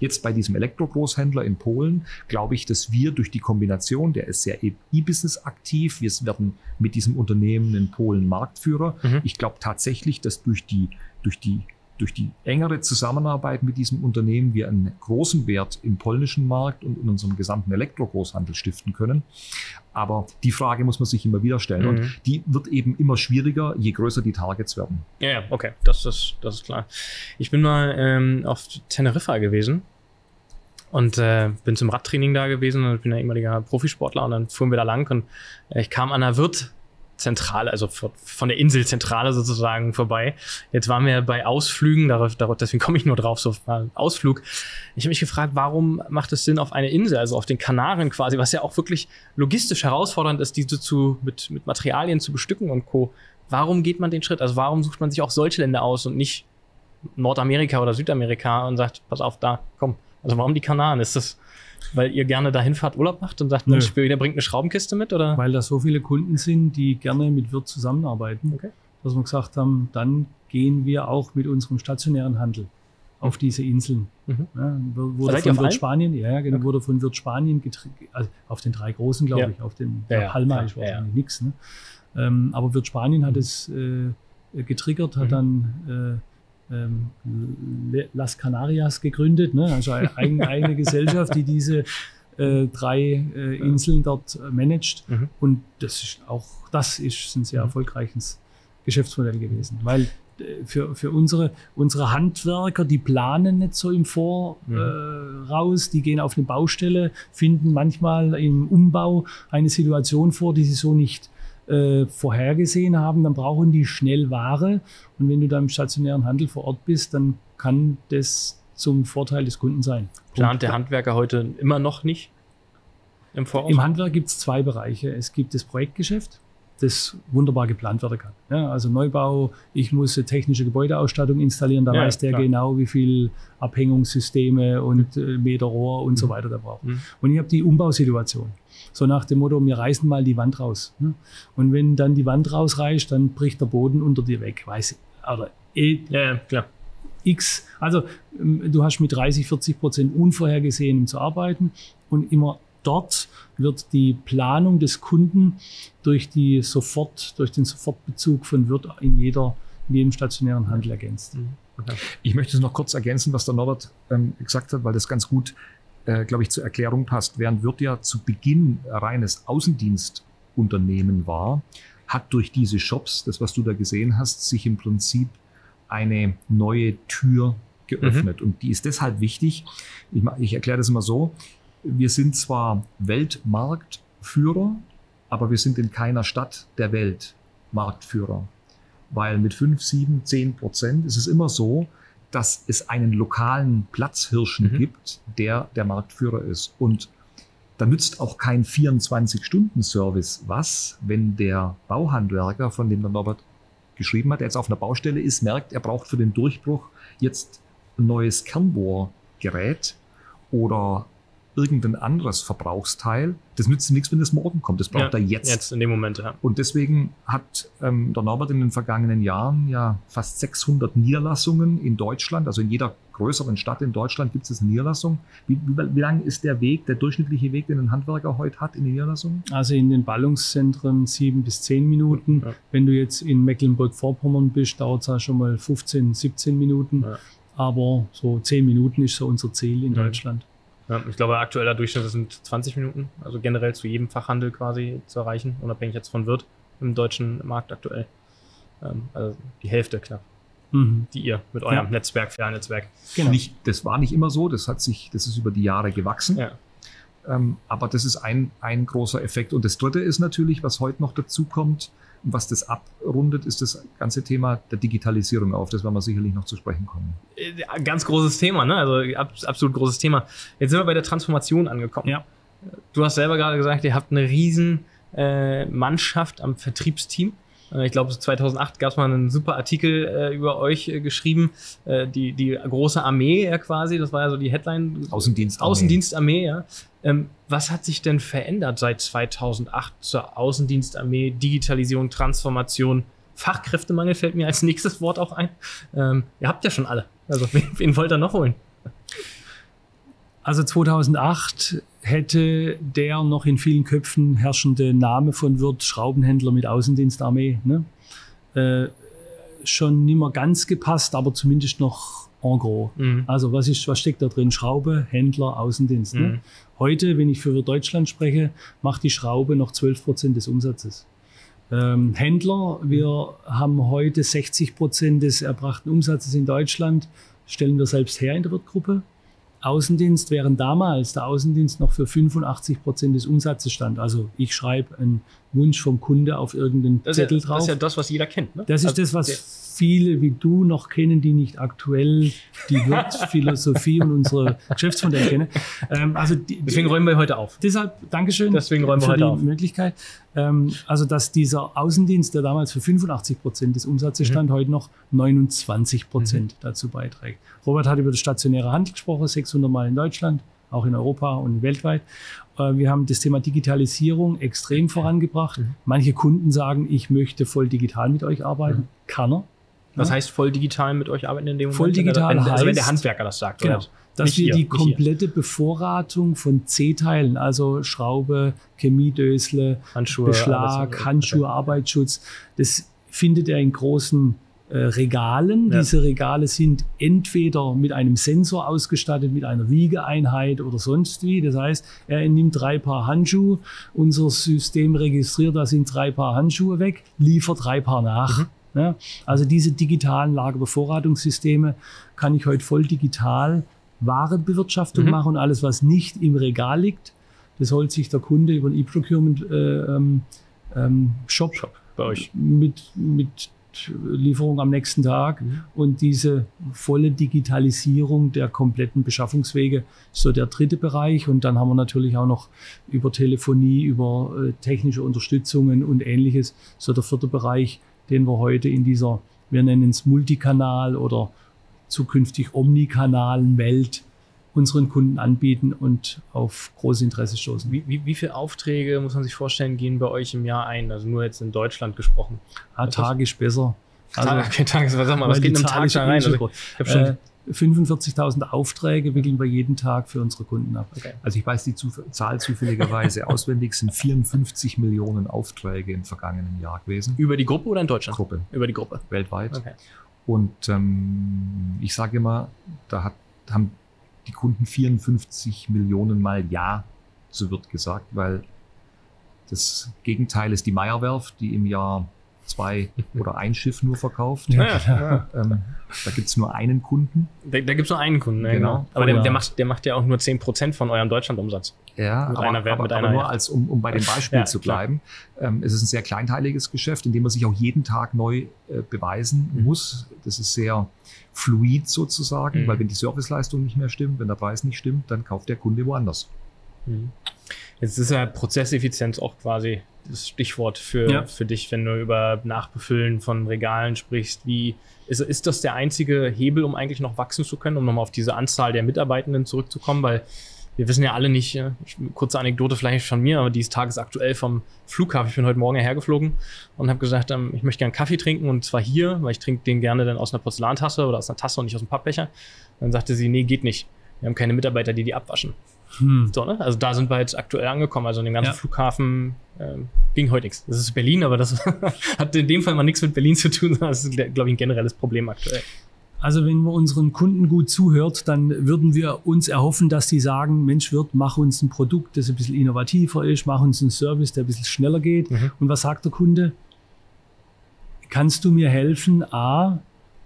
Jetzt bei diesem Elektrogroßhändler in Polen glaube ich, dass wir durch die Kombination, der ist sehr E-Business aktiv, wir werden mit diesem Unternehmen in Polen Marktführer. Mhm. Ich glaube tatsächlich, dass durch die, durch die durch die engere Zusammenarbeit mit diesem Unternehmen wir einen großen Wert im polnischen Markt und in unserem gesamten Elektrogroßhandel stiften können. Aber die Frage muss man sich immer wieder stellen. Mhm. Und die wird eben immer schwieriger, je größer die Targets werden. Ja, ja, okay, das ist, das ist klar. Ich bin mal ähm, auf Teneriffa gewesen und äh, bin zum Radtraining da gewesen und bin ein ehemaliger Profisportler und dann fuhren wir da lang und äh, ich kam an der Wirtzentrale, also von der Inselzentrale sozusagen vorbei. Jetzt waren wir bei Ausflügen, deswegen komme ich nur drauf, so ein Ausflug. Ich habe mich gefragt, warum macht es Sinn auf eine Insel, also auf den Kanaren quasi, was ja auch wirklich logistisch herausfordernd ist, diese zu, mit, mit Materialien zu bestücken und Co. Warum geht man den Schritt? Also warum sucht man sich auch solche Länder aus und nicht Nordamerika oder Südamerika und sagt, pass auf, da, komm. Also warum die Kanaren? Ist das, weil ihr gerne dahin fahrt, Urlaub macht und sagt. Mensch, der bringt eine Schraubenkiste mit? Oder? Weil da so viele Kunden sind, die gerne mit Wirt zusammenarbeiten, Okay. dass wir gesagt haben, dann gehen wir auch mit unserem stationären Handel auf diese Inseln. Mhm. Ja, wurde Seid von? Wirt Spanien, ja, genau, Okay. wurde von Wirt Spanien getriggert, also auf den drei großen, glaube Ja. ich, auf den Ja, Palma ist wahrscheinlich nichts. Ne? Ähm, aber Wirt Spanien hat es äh, getriggert, hat Mhm. dann äh, ähm, Las Canarias gegründet, ne? also eine eigene, Gesellschaft, die diese äh, drei äh, Inseln dort äh, managt. Mhm. Und das ist auch das ist ein sehr Mhm. erfolgreiches Geschäftsmodell gewesen, weil äh, für, für unsere, unsere Handwerker, die planen nicht so im Voraus, Mhm. äh, die gehen auf eine Baustelle, finden manchmal im Umbau eine Situation vor, die sie so nicht äh, vorhergesehen haben, dann brauchen die schnell Ware. Und wenn du da im stationären Handel vor Ort bist, dann kann das zum Vorteil des Kunden sein. Plant der Handwerker heute immer noch nicht im Voraus? Im Handwerk gibt es zwei Bereiche. Es gibt das Projektgeschäft, das wunderbar geplant werden kann. Ja, also Neubau, ich muss eine technische Gebäudeausstattung installieren, da Ja, weiß der klar. genau, wie viel Abhängungssysteme und äh, Meter Rohr und so weiter der braucht. Mhm. Und ich habe die Umbausituation. So nach dem Motto, wir reißen mal die Wand raus. Ne? Und wenn dann die Wand rausreißt, dann bricht der Boden unter dir weg. Weiß ich. Oder eh, ja, ja, klar. X, also ähm, du hast mit 30, 40 Prozent Unvorhergesehenem zu arbeiten und immer dort wird die Planung des Kunden durch die sofort, durch den Sofortbezug von Wirt in jeder, in jedem stationären Handel ergänzt. Ich möchte es noch kurz ergänzen, was der Norbert ähm, gesagt hat, weil das ganz gut, äh, glaube ich, zur Erklärung passt. Während Wirt ja zu Beginn reines Außendienstunternehmen war, hat durch diese Shops, das was du da gesehen hast, sich im Prinzip eine neue Tür geöffnet. Und die ist deshalb wichtig. Ich, ich erkläre das immer so. Wir sind zwar Weltmarktführer, aber wir sind in keiner Stadt der Welt Marktführer. Weil mit 5, 7, 10 Prozent ist es immer so, dass es einen lokalen Platzhirschen Mhm. gibt, der der Marktführer ist. Und da nützt auch kein 24-Stunden-Service was, wenn der Bauhandwerker, von dem der Norbert geschrieben hat, der jetzt auf einer Baustelle ist, merkt, er braucht für den Durchbruch jetzt ein neues Kernbohrgerät oder irgendein anderes Verbrauchsteil. Das nützt ihm nichts, wenn es morgen kommt. Das braucht Ja, er jetzt. Jetzt in dem Moment, ja. Und deswegen hat ähm, der Norbert in den vergangenen Jahren ja fast 600 Niederlassungen in Deutschland, also in jeder größeren Stadt in Deutschland gibt es eine Niederlassung. Wie, wie, wie lang ist der Weg, der durchschnittliche Weg, den ein Handwerker heute hat in die Niederlassung? Also in den Ballungszentren sieben bis zehn Minuten. Ja. Wenn du jetzt in Mecklenburg-Vorpommern bist, dauert es ja schon mal 15, 17 Minuten. Ja. Aber so zehn Minuten ist so unser Ziel in. Deutschland. Ja, ich glaube, aktueller Durchschnitt sind 20 Minuten, also generell zu jedem Fachhandel quasi zu erreichen, unabhängig jetzt von Wirt im deutschen Markt aktuell. Ähm, also die Hälfte knapp, Mhm. die ihr mit eurem Ja. Netzwerk, Fernnetzwerk. Genau. Nicht, das war nicht immer so, das hat sich, das ist über die Jahre gewachsen. Ja. Ähm, aber das ist ein, ein großer Effekt. Und das dritte ist natürlich, was heute noch dazu kommt was das abrundet, ist das ganze Thema der Digitalisierung auf. Das werden wir sicherlich noch zu sprechen kommen. Äh, Ganz großes Thema, ne? Also ab, absolut großes Thema. Jetzt sind wir bei der Transformation angekommen. Ja. Du hast selber gerade gesagt, ihr habt eine riesen äh, Mannschaft am Vertriebsteam. Äh, Ich glaube, 2008 gab es mal einen super Artikel äh, über euch äh, geschrieben, äh, die, die große Armee ja quasi, das war ja so die Headline. Außendienst. Außendienstarmee, ja. Ähm, was hat sich denn verändert seit 2008 zur Außendienstarmee, Digitalisierung, Transformation? Fachkräftemangel fällt mir als nächstes Wort auch ein. Ähm, ihr habt ja schon alle. Also wen, wen wollt ihr noch holen? Also 2008 hätte der noch in vielen Köpfen herrschende Name von Wirt Schraubenhändler mit Außendienstarmee ne? äh, schon nicht mehr ganz gepasst, aber zumindest noch en gros. Mhm. Also was, ist, was steckt da drin? Schraube, Händler, Außendienst. Mhm. Ne? Heute, wenn ich für Deutschland spreche, macht die Schraube noch 12 Prozent des Umsatzes. Ähm, Händler, wir haben heute 60 Prozent des erbrachten Umsatzes in Deutschland, stellen wir selbst her in der Wirtgruppe. Außendienst, während damals der Außendienst noch für 85 Prozent des Umsatzes stand. Also ich schreibe einen Wunsch vom Kunde auf irgendeinen Das, ist ja, Zettel das drauf. ist ja das, was jeder kennt. Ne? Das ist Also das, was viele wie du noch kennen, die nicht aktuell die Wirtsphilosophie und unsere Geschäftsmodelle kennen. Ähm, also die, Deswegen räumen wir heute auf. Deshalb, Dankeschön Deswegen räumen wir für heute die auf. Möglichkeit. Ähm, also, dass dieser Außendienst, der damals für 85 Prozent des Umsatzes Mhm. stand, heute noch 29 Prozent dazu beiträgt. Robert hat über das stationäre Handel gesprochen, 600 Mal in Deutschland, auch in Europa und weltweit. Äh, Wir haben das Thema Digitalisierung extrem vorangebracht. Mhm. Manche Kunden sagen, ich möchte voll digital mit euch arbeiten. Kann er. Was heißt voll digital mit euch arbeiten in dem Moment? Voll digital wenn, also wenn der Handwerker das sagt. Genau. Oder? Dass Nicht wir ihr, die komplette Bevorratung von C-Teilen, also Schraube, Chemiedösle, Handschuhe, Beschlag, Handschuhe, Arbeitsschutz, das findet er in großen äh, Regalen. Ja. Diese Regale sind entweder mit einem Sensor ausgestattet, mit einer Wiegeeinheit oder sonst wie. Das heißt, er nimmt drei Paar Handschuhe, unser System registriert, da sind drei Paar Handschuhe weg, liefert drei Paar nach. Mhm. Ja, also diese digitalen Lagerbevorratungssysteme kann ich heute voll digital Warenbewirtschaftung Mhm. machen und alles, was nicht im Regal liegt, das holt sich der Kunde über einen E-Procurement äh, ähm, ähm, bei euch. mit, mit Lieferung am nächsten Tag. Mhm. Und diese volle Digitalisierung der kompletten Beschaffungswege ist so der dritte Bereich. Und dann haben wir natürlich auch noch über Telefonie, über äh, technische Unterstützungen und ähnliches, so der vierte Bereich, den wir heute in dieser, wir nennen es Multikanal oder zukünftig omnikanalen Welt unseren Kunden anbieten und auf großes Interesse stoßen. Wie, wie, wie viele Aufträge, muss man sich vorstellen, gehen bei euch im Jahr ein? Also nur jetzt in Deutschland gesprochen. Ah, Tag ist besser. Also, okay, Tages, was sag mal, was geht in einem Tag da ja rein? eh Also, ich hab schon, Äh, 45.000 Aufträge wickeln wir jeden Tag für unsere Kunden ab. okay. Also ich weiß die Zuf Zahl zufälligerweise auswendig, sind 54 Millionen Aufträge im vergangenen Jahr gewesen. Über die Gruppe oder in Deutschland? Gruppe Über die Gruppe. weltweit. Okay. Und ähm, ich sage immer, da hat, haben die Kunden 54 Millionen Mal Ja zu wird gesagt, weil das Gegenteil ist die Meyerwerft, die im Jahr zwei oder ein Schiff nur verkauft. Ja, ja. Ähm, da gibt es nur einen Kunden. Da, da gibt es nur einen Kunden, ja, Genau. Aber der, der, macht, der macht ja auch nur 10% von eurem Deutschlandumsatz. Ja, Mit aber, einer aber, mit aber einer- nur als, um, um bei dem Beispiel Ja, zu bleiben. Ähm, es ist ein sehr kleinteiliges Geschäft, in dem man sich auch jeden Tag neu äh, beweisen Mhm. muss. Das ist sehr fluid sozusagen, Mhm. weil wenn die Serviceleistung nicht mehr stimmt, wenn der Preis nicht stimmt, dann kauft der Kunde woanders. Jetzt ist ja Prozesseffizienz auch quasi das Stichwort für, Ja. für dich, wenn du über Nachbefüllen von Regalen sprichst. Wie ist, ist das der einzige Hebel, um eigentlich noch wachsen zu können, um nochmal auf diese Anzahl der Mitarbeitenden zurückzukommen? Weil wir wissen ja alle nicht, kurze Anekdote vielleicht von mir, aber die ist tagesaktuell vom Flughafen. Ich bin heute Morgen hergeflogen und habe gesagt, ähm, ich möchte gerne Kaffee trinken und zwar hier, weil ich trinke den gerne dann aus einer Porzellantasse oder aus einer Tasse und nicht aus einem Pappbecher. Dann sagte sie, nee, geht nicht. Wir haben keine Mitarbeiter, die die abwaschen. Hm. So, ne? Also da sind wir jetzt aktuell angekommen. Also in dem ganzen Ja. Flughafen ähm, ging heute nichts. Das ist Berlin, aber das hat in dem Fall mal nichts mit Berlin zu tun, sondern das ist, glaube ich, ein generelles Problem aktuell. Also wenn man unseren Kunden gut zuhört, dann würden wir uns erhoffen, dass die sagen, Mensch Wirt, mach uns ein Produkt, das ein bisschen innovativer ist, mach uns einen Service, der ein bisschen schneller geht. Mhm. Und was sagt der Kunde? Kannst du mir helfen, A,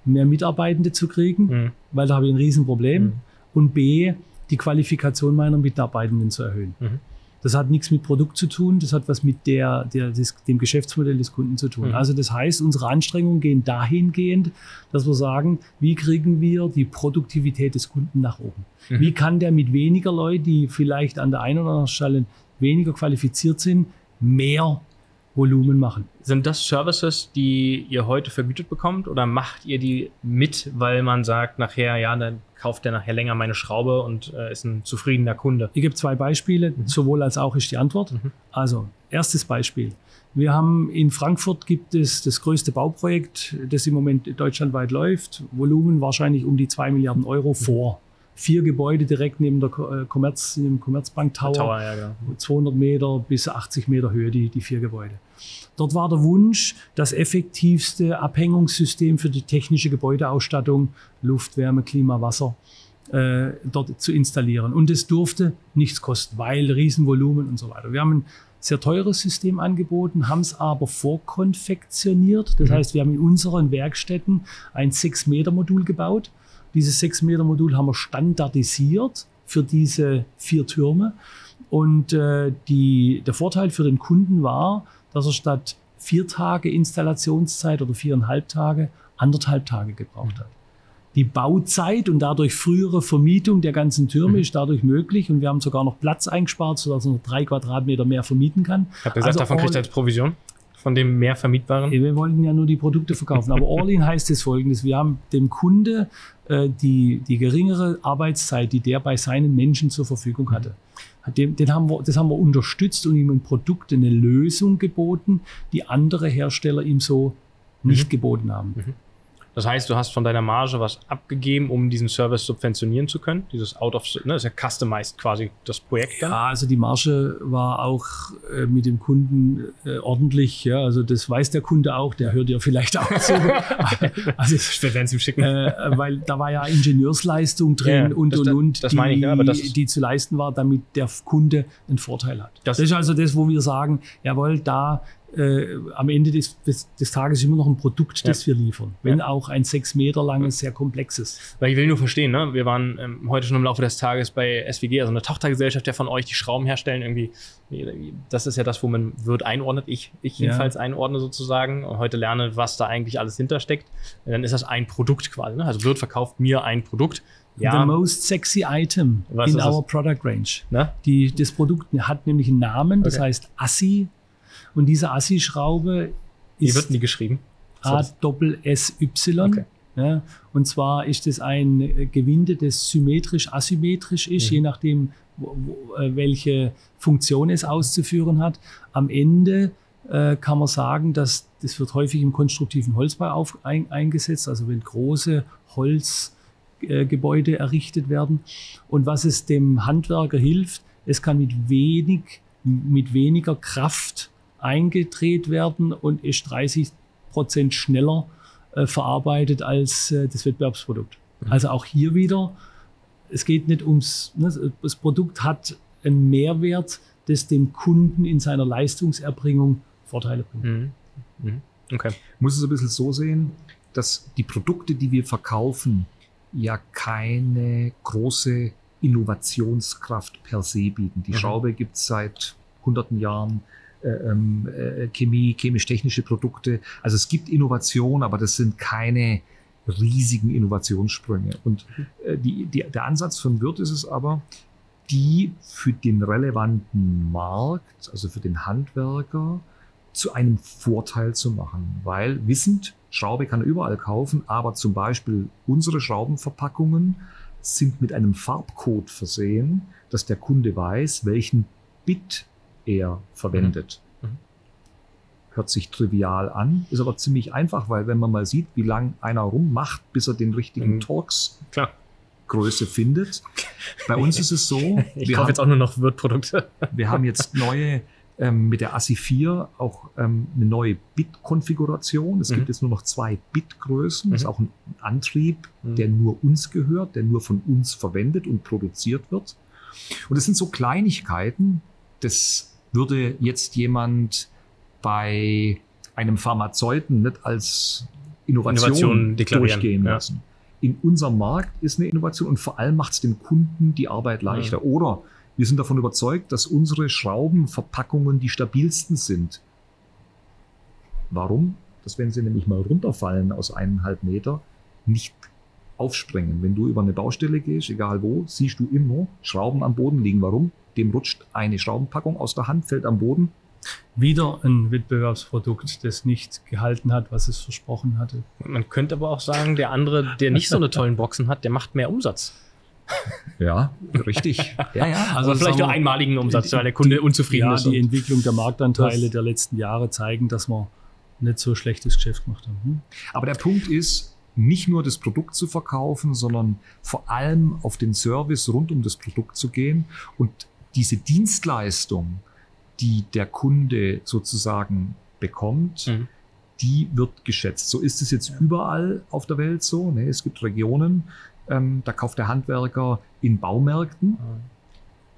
mehr Mitarbeitende zu kriegen, Mhm. weil da habe ich ein Riesenproblem, Mhm. und B, die Qualifikation meiner Mitarbeitenden zu erhöhen. Mhm. Das hat nichts mit Produkt zu tun, das hat was mit der, der, des, dem Geschäftsmodell des Kunden zu tun. Mhm. Also das heißt, unsere Anstrengungen gehen dahingehend, dass wir sagen, wie kriegen wir die Produktivität des Kunden nach oben? Mhm. Wie kann der mit weniger Leuten, die vielleicht an der einen oder anderen Stelle weniger qualifiziert sind, mehr Volumen machen? Sind das Services, die ihr heute vergütet bekommt oder macht ihr die mit, weil man sagt, nachher, ja, dann kauft der nachher länger meine Schraube und äh, ist ein zufriedener Kunde? Ich gebe zwei Beispiele, Mhm. sowohl als auch ist die Antwort. Mhm. Also, erstes Beispiel. Wir haben in Frankfurt gibt es das größte Bauprojekt, das im Moment deutschlandweit läuft. Volumen wahrscheinlich um die 2 Milliarden Euro vor. Vier Gebäude direkt neben der Ko- äh, Commerz, neben dem Commerzbank Tower. Tower, ja, genau. 200 Meter bis 80 Meter Höhe, die, die vier Gebäude. Dort war der Wunsch, das effektivste Abhängungssystem für die technische Gebäudeausstattung, Luft, Wärme, Klima, Wasser, äh, dort zu installieren. Und es durfte nichts kosten, weil Riesenvolumen und so weiter. Wir haben ein sehr teures System angeboten, haben es aber vorkonfektioniert. Das Mhm. heißt, wir haben in unseren Werkstätten ein 6-Meter-Modul gebaut. Dieses 6-Meter-Modul haben wir standardisiert für diese vier Türme. Und äh, die, der Vorteil für den Kunden war, dass er statt vier Tage Installationszeit oder viereinhalb Tage anderthalb Tage gebraucht hat. Die Bauzeit und dadurch frühere Vermietung der ganzen Türme Mhm. ist dadurch möglich und wir haben sogar noch Platz eingespart, sodass er noch drei Quadratmeter mehr vermieten kann. Habt ihr gesagt, Also davon kriegt all- als Provision? Von dem mehr vermietbaren? Wir wollten ja nur die Produkte verkaufen. Aber All-in heißt es folgendes. Wir haben dem Kunde äh, die, die geringere Arbeitszeit, die der bei seinen Menschen zur Verfügung hatte. Dem, den haben wir, das haben wir unterstützt und ihm ein Produkt, eine Lösung geboten, die andere Hersteller ihm so nicht Mhm. geboten haben. Das heißt, du hast von deiner Marge was abgegeben, um diesen Service subventionieren zu können. Dieses Out of, ne, das ist ja customized quasi das Projekt dann. Ja, also die Marge war auch äh, mit dem Kunden äh, ordentlich. Ja, also das weiß der Kunde auch, der hört ja vielleicht auch zu. also Wir werden es ihm schicken. äh, weil da war ja Ingenieursleistung drin Ja, und das- und das- und, das meine ich, ja, aber die, das- die zu leisten war, damit der Kunde einen Vorteil hat. Das- Das, ist also das, wo wir sagen, jawohl, da äh, am Ende des, des, des Tages immer noch ein Produkt, das wir liefern, wenn auch ein sechs Meter langes, sehr komplexes. Weil ich will nur verstehen, ne? wir waren ähm, heute schon im Laufe des Tages bei SWG, also eine Tochtergesellschaft der von euch, die Schrauben herstellen. Irgendwie, das ist ja das, wo man wird einordnet. Ich, ich Ja. jedenfalls einordne sozusagen und heute lerne, was da eigentlich alles hintersteckt. Dann ist das ein Produkt quasi. Ne? Also wird verkauft mir ein Produkt. Ja, The most sexy item Was in ist das? our product range. ne? Die, das Produkt hat nämlich einen Namen, das Okay. heißt ASSI. Und diese ASSI-Schraube Wie ist wird nie geschrieben? A-Doppel-S-Y. Okay. Ja, und zwar ist es ein äh, Gewinde, das symmetrisch, asymmetrisch ist, Mhm. je nachdem, wo, wo, äh, welche Funktion es auszuführen hat. Am Ende äh, kann man sagen, dass das wird häufig im konstruktiven Holzbau auf, ein, eingesetzt, also wenn große Holzgebäude äh, errichtet werden. Und was es dem Handwerker hilft, es kann mit wenig, mit weniger Kraft eingedreht werden und ist 30 Prozent schneller äh, verarbeitet als äh, das Wettbewerbsprodukt. Mhm. Also auch hier wieder, es geht nicht ums, ne, das Produkt hat einen Mehrwert, das dem Kunden in seiner Leistungserbringung Vorteile bringt. Mhm. Mhm. Okay. Muss es ein bisschen so sehen, dass die Produkte, die wir verkaufen, ja keine große Innovationskraft per se bieten. Die Mhm. Schraube gibt es seit hunderten Jahren. Äh, ähm, äh, Chemie, chemisch-technische Produkte. Also es gibt Innovation, aber das sind keine riesigen Innovationssprünge. Und äh, die, die, der Ansatz von Wirt ist es aber, die für den relevanten Markt, also für den Handwerker, zu einem Vorteil zu machen. Weil wissend, Schraube kann er überall kaufen, aber zum Beispiel unsere Schraubenverpackungen sind mit einem Farbcode versehen, dass der Kunde weiß, welchen Bit er verwendet. Mhm. Mhm. Hört sich trivial an, ist aber ziemlich einfach, weil wenn man mal sieht, wie lang einer rummacht, bis er den richtigen Mhm. Torx Klar. Größe findet. Bei uns ist es so, Ich wir kaufe haben, jetzt auch nur noch Wirt-Produkte. wir haben jetzt neue, ähm, mit der ASI 4 auch ähm, eine neue Bit-Konfiguration. Es Mhm. gibt jetzt nur noch zwei Bit-Größen. Das ist Mhm. auch ein Antrieb, Mhm. der nur uns gehört, der nur von uns verwendet und produziert wird. Und es sind so Kleinigkeiten, das würde jetzt jemand bei einem Pharmazeuten nicht als Innovation, Innovation durchgehen ja. lassen. In unserem Markt ist eine Innovation und vor allem macht es dem Kunden die Arbeit leichter. Oder wir sind davon überzeugt, dass unsere Schraubenverpackungen die stabilsten sind. Warum? Dass wenn sie nämlich mal runterfallen aus eineinhalb Meter, nicht aufspringen. Wenn du über eine Baustelle gehst, egal wo, siehst du immer Schrauben am Boden liegen. Warum? Dem rutscht eine Schraubenpackung aus der Hand, fällt am Boden. Wieder ein Wettbewerbsprodukt, das nicht gehalten hat, was es versprochen hatte. Man könnte aber auch sagen, der andere, der nicht so eine tollen Boxen hat, der macht mehr Umsatz. Ja, richtig. ja, ja. Also vielleicht nur einmaligen Umsatz, weil der Kunde unzufrieden Ja, ist. die und- Entwicklung der Marktanteile der letzten Jahre zeigen, dass wir nicht so schlechtes Geschäft gemacht haben. Hm? Aber der Punkt ist, nicht nur das Produkt zu verkaufen, sondern vor allem auf den Service rund um das Produkt zu gehen und diese Dienstleistung, die der Kunde sozusagen bekommt, Mhm. die wird geschätzt. So ist es jetzt überall auf der Welt so. Ne? Es gibt Regionen, ähm, da kauft der Handwerker in Baumärkten.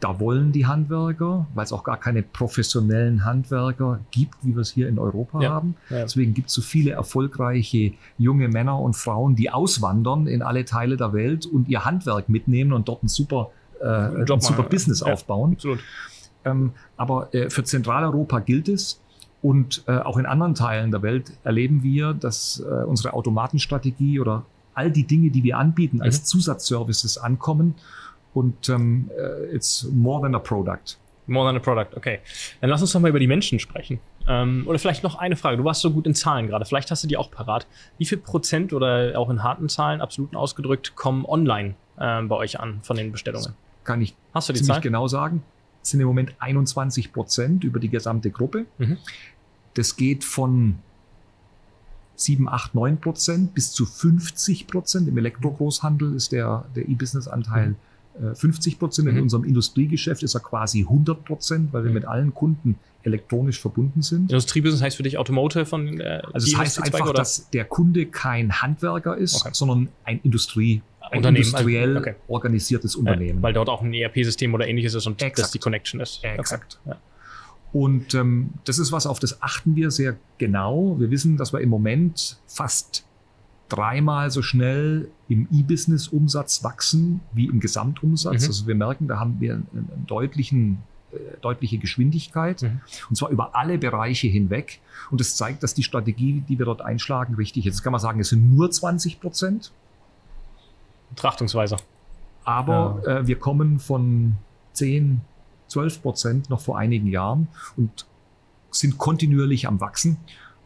Da wollen die Handwerker, weil es auch gar keine professionellen Handwerker gibt, wie wir es hier in Europa Ja. haben. Ja. Deswegen gibt es so viele erfolgreiche junge Männer und Frauen, die auswandern in alle Teile der Welt und ihr Handwerk mitnehmen und dort ein super, äh, ein super machen. Business Ja. aufbauen. Absolut. Ähm, aber äh, für Zentraleuropa gilt es. Und äh, auch in anderen Teilen der Welt erleben wir, dass äh, unsere Automatenstrategie oder all die Dinge, die wir anbieten, als Mhm. Zusatzservices ankommen. Und ähm, äh, it's more than a product. More than a product, okay. Dann lass uns doch mal über die Menschen sprechen. Ähm, oder vielleicht noch eine Frage. Du warst so gut in Zahlen gerade. Vielleicht hast du die auch parat. Wie viel Prozent oder auch in harten Zahlen, absoluten ausgedrückt, kommen online ähm, bei euch an von den Bestellungen? Kann ich Hast du die ziemlich Zahl? genau sagen. Es sind im Moment 21 Prozent über die gesamte Gruppe. Mhm. Das geht von 7, 8, 9 Prozent bis zu 50 Prozent. Im Elektrogroßhandel ist der, der E-Business-Anteil äh, 50 Prozent. In Mhm. unserem Industriegeschäft ist er quasi 100 Prozent, weil wir Mhm. mit allen Kunden elektronisch verbunden sind. Industriebusiness heißt für dich Automotive von äh, Also es heißt einfach, oder? dass der Kunde kein Handwerker ist, Okay. sondern ein Industrie, ein Unternehmen, industriell also, okay. organisiertes Äh, Unternehmen. weil dort auch ein ERP-System oder ähnliches ist und Exakt. das die Connection ist. Exakt. Okay. Ja. Und ähm, das ist was, auf das achten wir sehr genau. Wir wissen, dass wir im Moment fast dreimal so schnell im E-Business-Umsatz wachsen wie im Gesamtumsatz. Mhm. Also wir merken, da haben wir einen, einen deutlichen, äh, deutliche Geschwindigkeit. Mhm. Und zwar über alle Bereiche hinweg. Und das zeigt, dass die Strategie, die wir dort einschlagen, richtig ist. Jetzt kann man sagen, es sind nur 20 Prozent. Betrachtungsweise. Aber äh, wir kommen von 10, 12 Prozent noch vor einigen Jahren und sind kontinuierlich am Wachsen.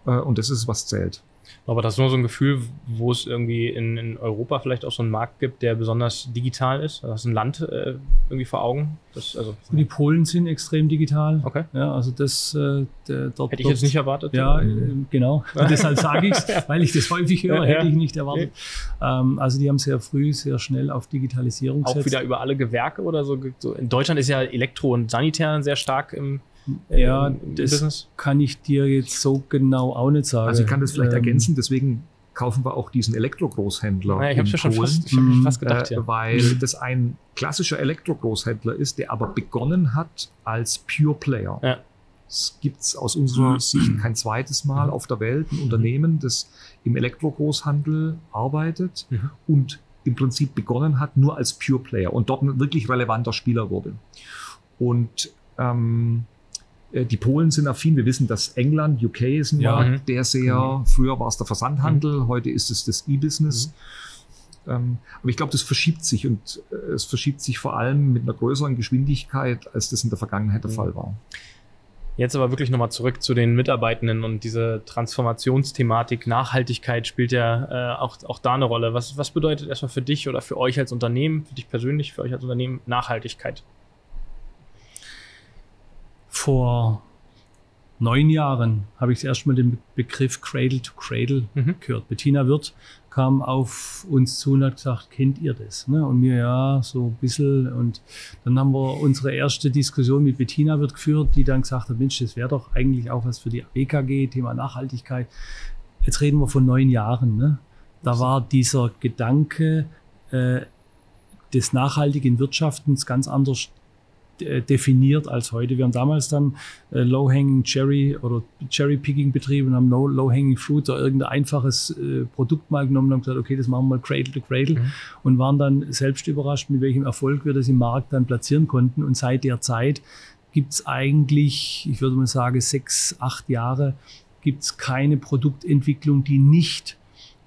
Äh, und das ist, was zählt. Aber das ist nur so ein Gefühl, wo es irgendwie in, in Europa vielleicht auch so einen Markt gibt, der besonders digital ist. Das ist ein Land äh, irgendwie vor Augen. Das, also, Die Polen sind extrem digital. okay. Ja, also das äh, der, dort. Hätte ich jetzt nicht erwartet. Ja, äh, genau. Und deshalb sage ich es, weil ich das häufig höre, Ja, ja. hätte ich nicht erwartet. Ähm, also die haben sehr früh, sehr schnell auf Digitalisierung Auch gesetzt. wieder über alle Gewerke oder so. so. In Deutschland ist ja Elektro und Sanitär sehr stark im, Ja, im das Business. kann ich dir jetzt so genau auch nicht sagen. Also ich kann das vielleicht Ähm, ergänzen, deswegen kaufen wir auch diesen Elektrogroßhändler. Naja, ich habe mir schon fast, ich Mhm. fast gedacht, äh, ja. weil das ein klassischer Elektrogroßhändler ist, der aber begonnen hat als Pure Player. Ja. Es gibt aus unserer Sicht kein zweites Mal auf der Welt ein Unternehmen, das im Elektrogroßhandel arbeitet Mhm. und im Prinzip begonnen hat, nur als Pure Player und dort ein wirklich relevanter Spieler wurde. Und ähm, äh, die Polen sind affin. Wir wissen, dass England, UK ist ein Ja. Markt, Mhm. der sehr, früher war es der Versandhandel, heute ist es das E-Business. Ähm, aber ich glaube, das verschiebt sich und äh, es verschiebt sich vor allem mit einer größeren Geschwindigkeit, als das in der Vergangenheit der Mhm. Fall war. Jetzt aber wirklich nochmal zurück zu den Mitarbeitenden und diese Transformationsthematik, Nachhaltigkeit spielt ja äh, auch, auch da eine Rolle. Was, was bedeutet erstmal für dich oder für euch als Unternehmen, für dich persönlich, für euch als Unternehmen Nachhaltigkeit? Vor neun Jahren habe ich das erste Mal den Begriff Cradle to Cradle Mhm. gehört. Bettina Wirth kam auf uns zu und hat gesagt, kennt ihr das? Ne? Und wir, ja, so ein bisschen. Und dann haben wir unsere erste Diskussion mit Bettina Wirth geführt, die dann gesagt hat, Mensch, das wäre doch eigentlich auch was für die BKG, Thema Nachhaltigkeit. Jetzt reden wir von neun Jahren. Ne? Da war dieser Gedanke äh, des nachhaltigen Wirtschaftens ganz anders definiert als heute. Wir haben damals dann äh, Low-Hanging Cherry oder Cherry-Picking betrieben und haben no, Low-Hanging Fruit oder irgendein einfaches äh, Produkt mal genommen und haben gesagt, okay, das machen wir mal Cradle to Cradle Mhm. und waren dann selbst überrascht, mit welchem Erfolg wir das im Markt dann platzieren konnten. Und seit der Zeit gibt es eigentlich, ich würde mal sagen, sechs, acht Jahre, gibt es keine Produktentwicklung, die nicht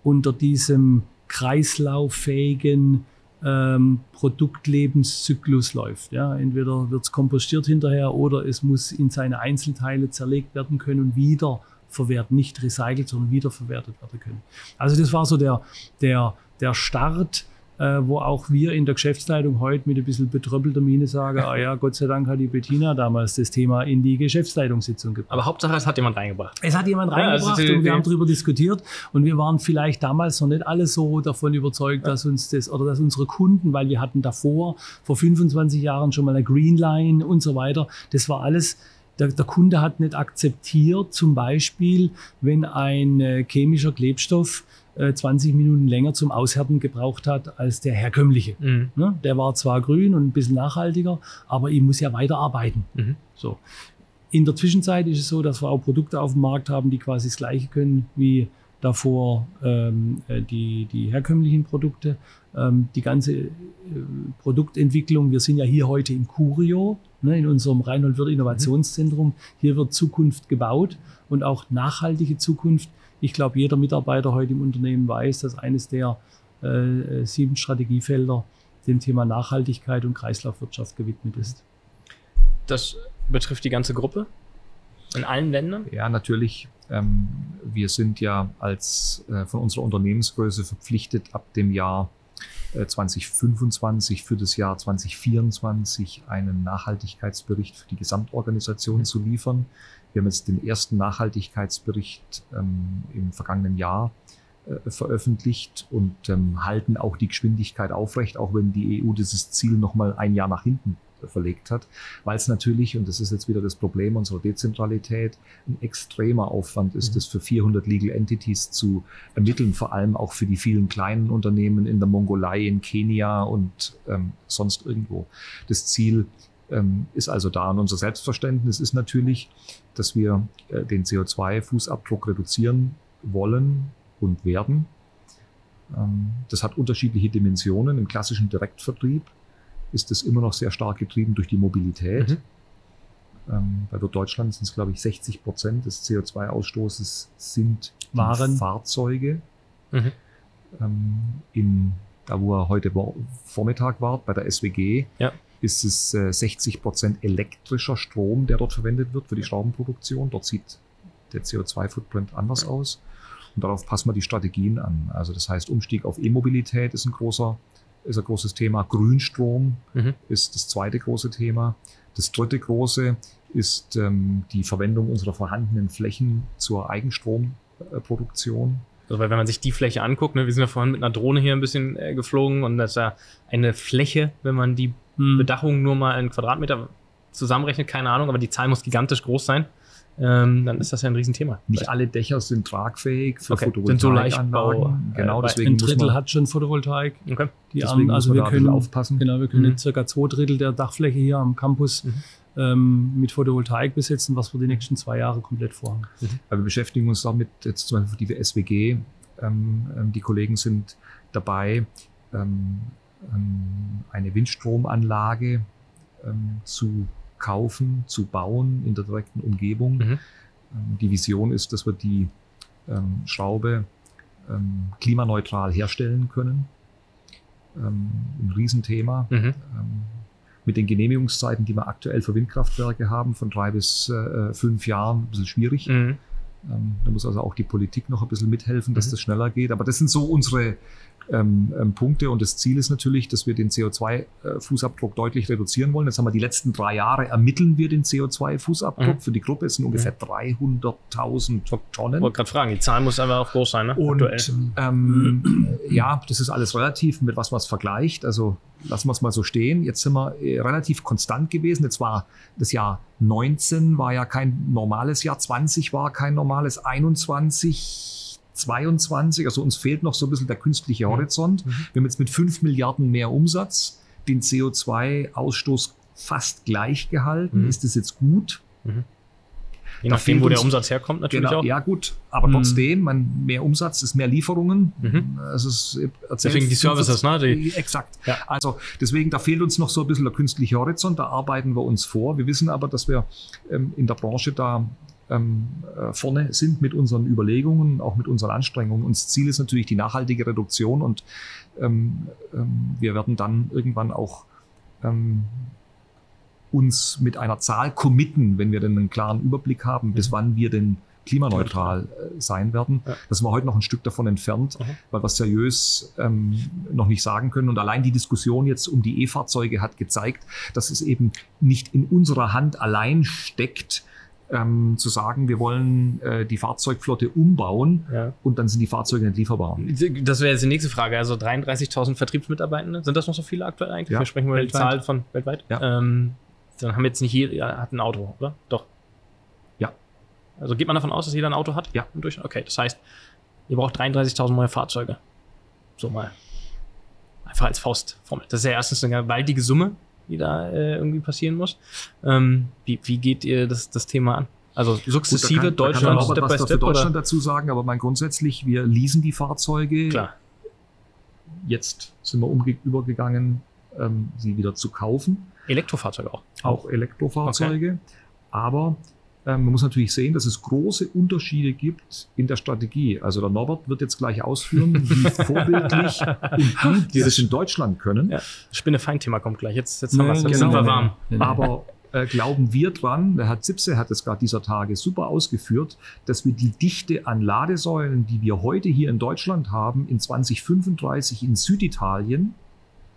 unter diesem kreislauffähigen ähm, Produktlebenszyklus läuft. Ja, entweder wird es kompostiert hinterher oder es muss in seine Einzelteile zerlegt werden können und wieder verwertet, nicht recycelt, sondern wiederverwertet werden können. Also das war so der, der, der Start, äh, wo auch wir in der Geschäftsleitung heute mit ein bisschen betröppelter Miene sagen, ah ja, Gott sei Dank hat die Bettina damals das Thema in die Geschäftsleitungssitzung gebracht. Aber Hauptsache, es hat jemand reingebracht. Es hat jemand Ja, reingebracht also die- und wir haben darüber diskutiert und wir waren vielleicht damals noch nicht alle so davon überzeugt, dass uns das oder dass unsere Kunden, weil wir hatten davor vor 25 Jahren schon mal eine Green Line und so weiter, das war alles der, der Kunde hat nicht akzeptiert, zum Beispiel, wenn ein äh, chemischer Klebstoff äh, 20 Minuten länger zum Aushärten gebraucht hat als der herkömmliche. Mhm. Ne? Der war zwar grün und ein bisschen nachhaltiger, aber ich muss ja weiterarbeiten. Mhm. So. In der Zwischenzeit ist es so, dass wir auch Produkte auf dem Markt haben, die quasi das gleiche können wie davor ähm, äh, die, die herkömmlichen Produkte. Ähm, die ganze äh, Produktentwicklung, wir sind ja hier heute im Curio, ne, in unserem Reinhold Wirth Innovationszentrum. Hier wird Zukunft gebaut und auch nachhaltige Zukunft. Ich glaube, jeder Mitarbeiter heute im Unternehmen weiß, dass eines der äh, sieben Strategiefelder dem Thema Nachhaltigkeit und Kreislaufwirtschaft gewidmet ist. Das betrifft die ganze Gruppe in allen Ländern. Ja, natürlich. Ähm, wir sind ja als äh, von unserer Unternehmensgröße verpflichtet, ab dem Jahr äh, 2025 für das Jahr 2024 einen Nachhaltigkeitsbericht für die Gesamtorganisation zu liefern. Wir haben jetzt den ersten Nachhaltigkeitsbericht ähm, im vergangenen Jahr äh, veröffentlicht und ähm, halten auch die Geschwindigkeit aufrecht, auch wenn die EU dieses Ziel nochmal ein Jahr nach hinten äh, verlegt hat, weil es natürlich, und das ist jetzt wieder das Problem unserer Dezentralität, ein extremer Aufwand ist, Mhm. das für 400 Legal Entities zu ermitteln, vor allem auch für die vielen kleinen Unternehmen in der Mongolei, in Kenia und ähm, sonst irgendwo. Das Ziel ähm, ist also da. Und unser Selbstverständnis ist natürlich, dass wir äh, den CO2-Fußabdruck reduzieren wollen und werden. Ähm, das hat unterschiedliche Dimensionen. Im klassischen Direktvertrieb ist es immer noch sehr stark getrieben durch die Mobilität. Mhm. Ähm, bei Deutschland sind es, glaube ich, 60 Prozent des CO2-Ausstoßes sind Waren. Fahrzeuge. Mhm. Ähm, in, da, wo er heute Vormittag war, bei der SWG, Ja. Ist es äh, 60 Prozent elektrischer Strom, der dort verwendet wird für die Schraubenproduktion. Dort sieht der CO2-Footprint anders aus. Und darauf passen wir die Strategien an. Also das heißt, Umstieg auf E-Mobilität ist ein großer, ist ein großes Thema. Grünstrom Mhm. ist das zweite große Thema. Das dritte große ist ähm, die Verwendung unserer vorhandenen Flächen zur Eigenstromproduktion. Also, weil wenn man sich die Fläche anguckt, ne, wir sind ja vorhin mit einer Drohne hier ein bisschen äh, geflogen und das ist ja eine Fläche, wenn man die Hm. Bedachung nur mal in Quadratmeter zusammenrechnet, keine Ahnung, aber die Zahl muss gigantisch groß sein, ähm, dann ist das ja ein Riesenthema. Nicht alle Dächer sind tragfähig für Okay, sind so Photovoltaikanlagen. Leichtbau, äh, genau, bei- deswegen Ein muss Drittel man, hat schon Photovoltaik. Okay. Die deswegen also man wir können aufpassen. Genau, wir können Mhm. circa zwei Drittel der Dachfläche hier am Campus Mhm. ähm, mit Photovoltaik besetzen, was wir die nächsten zwei Jahre komplett vorhaben. Aber wir beschäftigen uns damit, jetzt zum Beispiel die SWG, ähm, ähm, die Kollegen sind dabei, ähm, eine Windstromanlage ähm, zu kaufen, zu bauen in der direkten Umgebung. Mhm. Ähm, die Vision ist, dass wir die ähm, Schraube ähm, klimaneutral herstellen können. Ähm, ein Riesenthema. Mhm. Ähm, mit den Genehmigungszeiten, die wir aktuell für Windkraftwerke haben, von drei bis äh, fünf Jahren, ein bisschen schwierig. Mhm. Ähm, da muss also auch die Politik noch ein bisschen mithelfen, dass Mhm. das schneller geht. Aber das sind so unsere ähm, ähm, Punkte und das Ziel ist natürlich, dass wir den CO2-Fußabdruck deutlich reduzieren wollen. Jetzt haben wir die letzten drei Jahre ermitteln wir den CO2-Fußabdruck. Mhm. Für die Gruppe Es sind ungefähr 300.000 Tonnen. Ich wollte gerade fragen, die Zahl muss einfach auch groß sein, ne? Und ähm, ja, das ist alles relativ, mit was man es vergleicht. Also lassen wir es mal so stehen. Jetzt sind wir äh, relativ konstant gewesen. Jetzt war das Jahr 19 war ja kein normales Jahr, 20 war kein normales, 21 22, also uns fehlt noch so ein bisschen der künstliche Horizont. Mhm. Wir haben jetzt mit 5 Milliarden mehr Umsatz den CO2-Ausstoß fast gleich gehalten. Mhm. Ist das jetzt gut? Je da nachdem, wo der Umsatz herkommt, natürlich Genau, auch. ja gut, aber Mhm. trotzdem, man, mehr Umsatz ist mehr Lieferungen. Mhm. Also Deswegen die Services, ne? Die, Exakt. Ja. Also deswegen, da fehlt uns noch so ein bisschen der künstliche Horizont, da arbeiten wir uns vor. Wir wissen aber, dass wir ähm, in der Branche da vorne sind mit unseren Überlegungen, auch mit unseren Anstrengungen. Uns Ziel ist natürlich die nachhaltige Reduktion und ähm, ähm, wir werden dann irgendwann auch ähm, uns mit einer Zahl committen, wenn wir denn einen klaren Überblick haben, bis wann wir denn klimaneutral äh, sein werden. Ja. Das sind wir heute noch ein Stück davon entfernt, Mhm. weil wir seriös ähm, noch nicht sagen können. Und allein die Diskussion jetzt um die E-Fahrzeuge hat gezeigt, dass es eben nicht in unserer Hand allein steckt, ähm, zu sagen, wir wollen äh, die Fahrzeugflotte umbauen ja. und dann sind die Fahrzeuge nicht lieferbar. Das wäre jetzt die nächste Frage. Also 33.000 Vertriebsmitarbeitende. Sind das noch so viele aktuell eigentlich? Ja. Wir sprechen über die. Zahl von weltweit. Ja. Ähm, dann haben jetzt nicht jeder ja, hat ein Auto, oder? Doch. Ja. Also geht man davon aus, dass jeder ein Auto hat? Ja. Im Durchschnitt? Okay, das heißt, ihr braucht 33.000 neue Fahrzeuge. So mal. Einfach als Faustformel. Das ist ja erstens eine gewaltige Summe, die da äh, irgendwie passieren muss. Ähm, wie, wie geht ihr das, das Thema an? Also sukzessive Gut, kann, Deutschland, kann Step by Step? Deutschland Oder? dazu sagen, aber mein grundsätzlich, wir leasen die Fahrzeuge. Klar. Jetzt sind wir übergegangen, ähm, sie wieder zu kaufen. Elektrofahrzeuge auch. auch Elektrofahrzeuge. Aber ähm, man muss natürlich sehen, dass es große Unterschiede gibt in der Strategie. Also der Norbert wird jetzt gleich ausführen, wie vorbildlich und gut wir es in Deutschland können. Ja. Spinne-Fein-Thema kommt gleich. Jetzt, jetzt haben Nee, genau. sind wir warm. Aber äh, glauben wir dran, der Herr Zipse hat es gerade dieser Tage super ausgeführt, dass wir die Dichte an Ladesäulen, die wir heute hier in Deutschland haben, in 2035 in Süditalien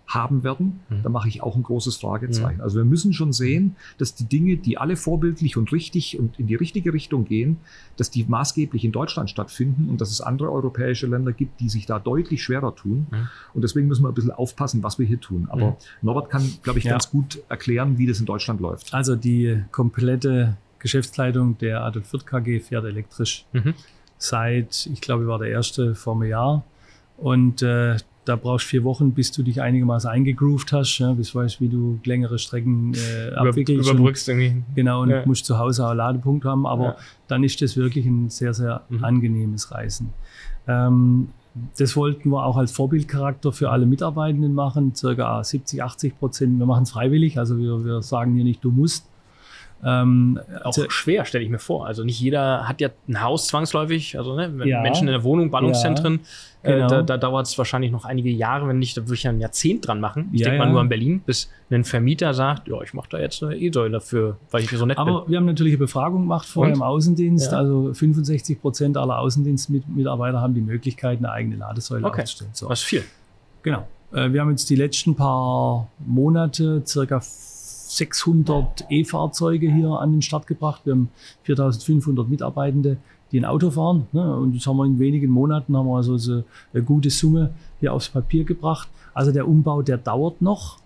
haben werden, Mhm. da mache ich auch ein großes Fragezeichen. Also wir müssen schon sehen, dass die Dinge, die alle vorbildlich und richtig und in die richtige Richtung gehen, dass die maßgeblich in Deutschland stattfinden und dass es andere europäische Länder gibt, die sich da deutlich schwerer tun. Mhm. Und deswegen müssen wir ein bisschen aufpassen, was wir hier tun. Aber Mhm. Norbert kann, glaube ich, Ja. ganz gut erklären, wie das in Deutschland läuft. Also die komplette Geschäftsleitung der Adolf Fürth KG fährt elektrisch Mhm. seit, ich glaube, war der erste vor einem Jahr. Und äh, da brauchst du vier Wochen, bis du dich einigermaßen eingegroovt hast, ja, bis du weißt, wie du längere Strecken äh, abwickelst. und- überbrückst irgendwie. Genau, und Ja. musst zu Hause auch einen Ladepunkt haben, aber Ja. dann ist das wirklich ein sehr, sehr Mhm. angenehmes Reisen. Ähm, das wollten wir auch als Vorbildcharakter für alle Mitarbeitenden machen, circa 70, 80 Prozent. Wir machen es freiwillig, also wir, wir sagen hier nicht, du musst. Ähm, Auch schwer, stelle ich mir vor. Also nicht jeder hat ja ein Haus zwangsläufig. Also ne, wenn Ja. Menschen in der Wohnung, Ballungszentren, Ja, genau. äh, da, da dauert es wahrscheinlich noch einige Jahre, wenn nicht, da würde ich ja ein Jahrzehnt dran machen. Ich Ja, denke mal nur an Berlin, bis ein Vermieter sagt, ja, ich mache da jetzt eine E-Säule für, weil ich so nett aber wir haben natürlich eine Befragung gemacht vorher Und? im Außendienst. Also 65 Prozent aller Außendienstmitarbeiter haben die Möglichkeit, eine eigene Ladesäule Okay. aufzustellen. bin. So. Was viel. Genau. Äh, Wir haben jetzt die letzten paar Monate circa 600 E-Fahrzeuge hier an den Start gebracht. Wir haben 4500 Mitarbeitende, die ein Auto fahren. ne? Und jetzt haben wir in wenigen Monaten haben wir also so eine gute Summe hier aufs Papier gebracht. Also der Umbau, der dauert noch,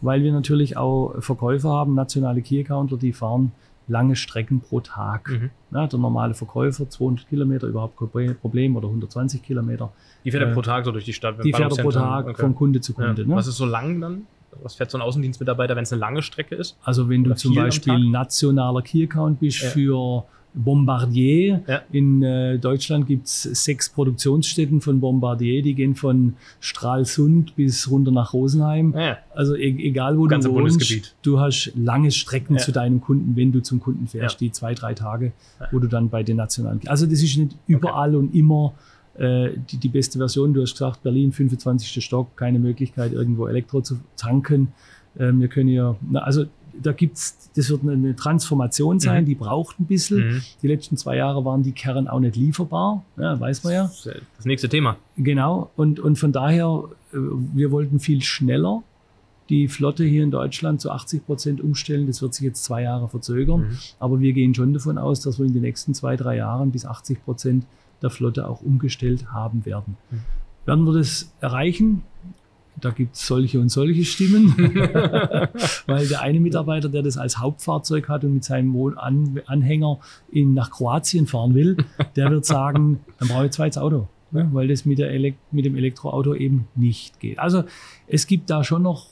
weil wir natürlich auch Verkäufer haben, nationale Key-Accounter, die fahren lange Strecken pro Tag. Mhm. Ja, der normale Verkäufer, 200 Kilometer, überhaupt kein Problem, oder 120 Kilometer. Die fährt er Äh, pro Tag so durch die Stadt. wenn Die fährt er pro Tag okay. von Kunde zu Ja. Kunde. Ne? Was ist so lang dann? Was fährt so ein Außendienstmitarbeiter, wenn es eine lange Strecke ist? Also wenn du Oder zum viel am Beispiel nationaler Key-Account bist Ja. für Bombardier. Ja. In äh, Deutschland gibt's sechs Produktionsstätten von Bombardier, die gehen von Stralsund bis runter nach Rosenheim. Ja. Also e egal wo Ganze du wohnst, Bundesgebiet. du hast lange Strecken Ja. zu deinem Kunden, wenn du zum Kunden fährst, die zwei, drei Tage, wo du dann bei den nationalen. Also das ist nicht überall und immer äh, die, die beste Version. Du hast gesagt, Berlin, 25. Stock, keine Möglichkeit, irgendwo Elektro zu tanken. Ähm, wir können ja, na, also da gibt's, das wird eine, Transformation sein, Mhm. die braucht ein bisschen. Mhm. Die letzten zwei Jahre waren die Kern auch nicht lieferbar, ja, weiß man ja. Das Das nächste Thema. Genau, und, und von daher, äh, wir wollten viel schneller die Flotte hier in Deutschland zu 80 Prozent umstellen. Das wird sich jetzt zwei Jahre verzögern, Mhm. aber wir gehen schon davon aus, dass wir in den nächsten zwei, drei Jahren bis 80 Prozent der Flotte auch umgestellt haben werden. Mhm. Werden wir das erreichen? Da gibt es solche und solche Stimmen, weil der eine Mitarbeiter, der das als Hauptfahrzeug hat und mit seinem Anhänger in, nach Kroatien fahren will, der wird sagen, dann brauche ich zweites Auto, ne? weil das mit, mit dem Elektroauto eben nicht geht. Also es gibt da schon noch,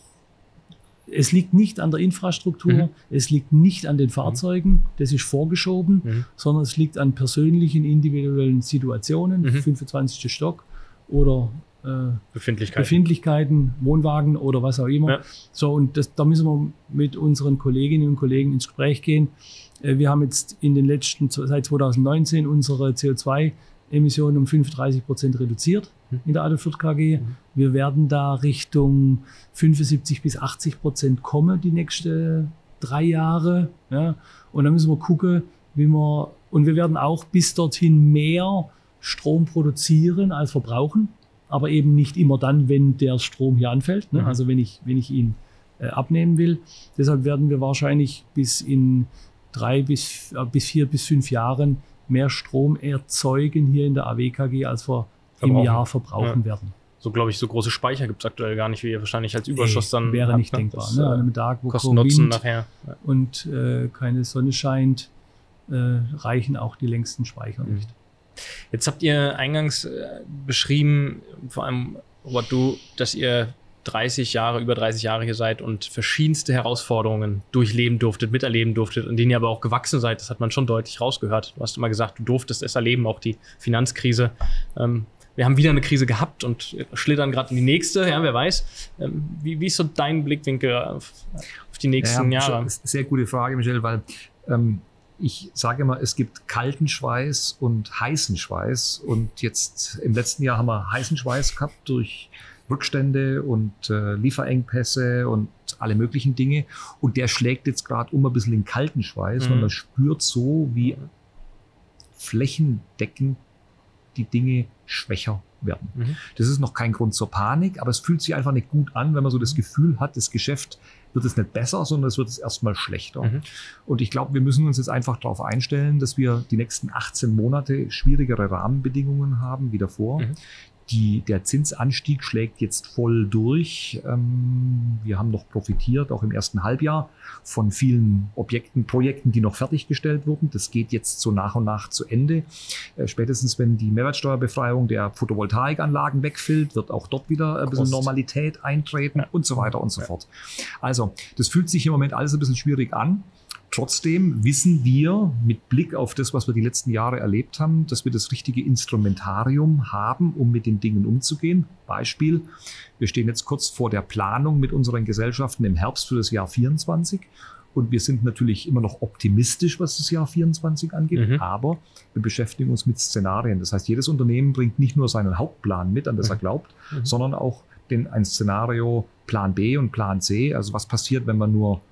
es liegt nicht an der Infrastruktur, Mhm. es liegt nicht an den Fahrzeugen, das ist vorgeschoben, Mhm. sondern es liegt an persönlichen, individuellen Situationen, Mhm. 25. Stock oder äh, Befindlichkeit. Befindlichkeiten, Wohnwagen oder was auch immer. Ja. So, und das, da müssen wir mit unseren Kolleginnen und Kollegen ins Gespräch gehen. Äh, Wir haben jetzt in den letzten, seit 2019 unsere CO2-Emissionen um 35 Prozent reduziert Mhm. in der Adelfurt KG. Wir werden da Richtung 75 bis 80 Prozent kommen die nächsten drei Jahre. Ja. Und dann müssen wir gucken, wie wir, und wir werden auch bis dorthin mehr Strom produzieren als verbrauchen aber eben nicht immer dann, wenn der Strom hier anfällt, ne? Mhm. also wenn ich, wenn ich ihn äh, abnehmen will. Deshalb werden wir wahrscheinlich bis in drei bis, äh, bis vier bis fünf Jahren mehr Strom erzeugen hier in der AWKG, als wir Verbrauchen. im Jahr verbrauchen werden. So, glaube ich, so große Speicher gibt es aktuell gar nicht, wie ihr wahrscheinlich als Überschuss dann. Wäre habt, nicht ne? denkbar. Das, Ne? äh, An einem Tag, wo Kosten Nutzen Wind nachher. Ja. und äh, keine Sonne scheint, äh, reichen auch die längsten Speicher Mhm. nicht. Jetzt habt ihr eingangs äh, beschrieben, vor allem Robert, du, dass ihr 30 Jahre, über 30 Jahre hier seid und verschiedenste Herausforderungen durchleben durftet, miterleben durftet, in denen ihr aber auch gewachsen seid. Das hat man schon deutlich rausgehört. Du hast immer gesagt, du durftest es erleben, auch die Finanzkrise. Ähm, wir haben wieder eine Krise gehabt und schlittern gerade in die nächste, ja, wer weiß. Ähm, wie, wie ist so dein Blickwinkel auf, auf die nächsten Ja, Jahre? Sehr gute Frage, Michel, weil ähm, ich sage immer, es gibt kalten Schweiß und heißen Schweiß. Und jetzt im letzten Jahr haben wir heißen Schweiß gehabt durch Rückstände und äh, Lieferengpässe und alle möglichen Dinge. Und der schlägt jetzt gerade um ein bisschen in kalten Schweiß Mhm. und man spürt so, wie flächendeckend die Dinge schwächer werden. Mhm. Das ist noch kein Grund zur Panik, aber es fühlt sich einfach nicht gut an, wenn man so das Gefühl hat, das Geschäft wird es nicht besser, sondern es wird es erstmal schlechter. Mhm. Und ich glaube, wir müssen uns jetzt einfach darauf einstellen, dass wir die nächsten 18 Monate schwierigere Rahmenbedingungen haben wie davor. Mhm. Die, der Zinsanstieg schlägt jetzt voll durch. Ähm, wir haben noch profitiert, auch im ersten Halbjahr, von vielen Objekten, Projekten, die noch fertiggestellt wurden. Das geht jetzt so nach und nach zu Ende. Äh, spätestens, wenn die Mehrwertsteuerbefreiung der Photovoltaikanlagen wegfällt, wird auch dort wieder ein bisschen Kost. Normalität eintreten und so weiter und so fort. Also, das fühlt sich im Moment alles ein bisschen schwierig an. Trotzdem wissen wir mit Blick auf das, was wir die letzten Jahre erlebt haben, dass wir das richtige Instrumentarium haben, um mit den Dingen umzugehen. Beispiel, wir stehen jetzt kurz vor der Planung mit unseren Gesellschaften im Herbst für das Jahr 24 und wir sind natürlich immer noch optimistisch, was das Jahr 24 angeht, Mhm. aber wir beschäftigen uns mit Szenarien. Das heißt, jedes Unternehmen bringt nicht nur seinen Hauptplan mit, an das er Mhm. glaubt, Mhm. sondern auch den, ein Szenario Plan B und Plan C. Also was passiert, wenn wir nur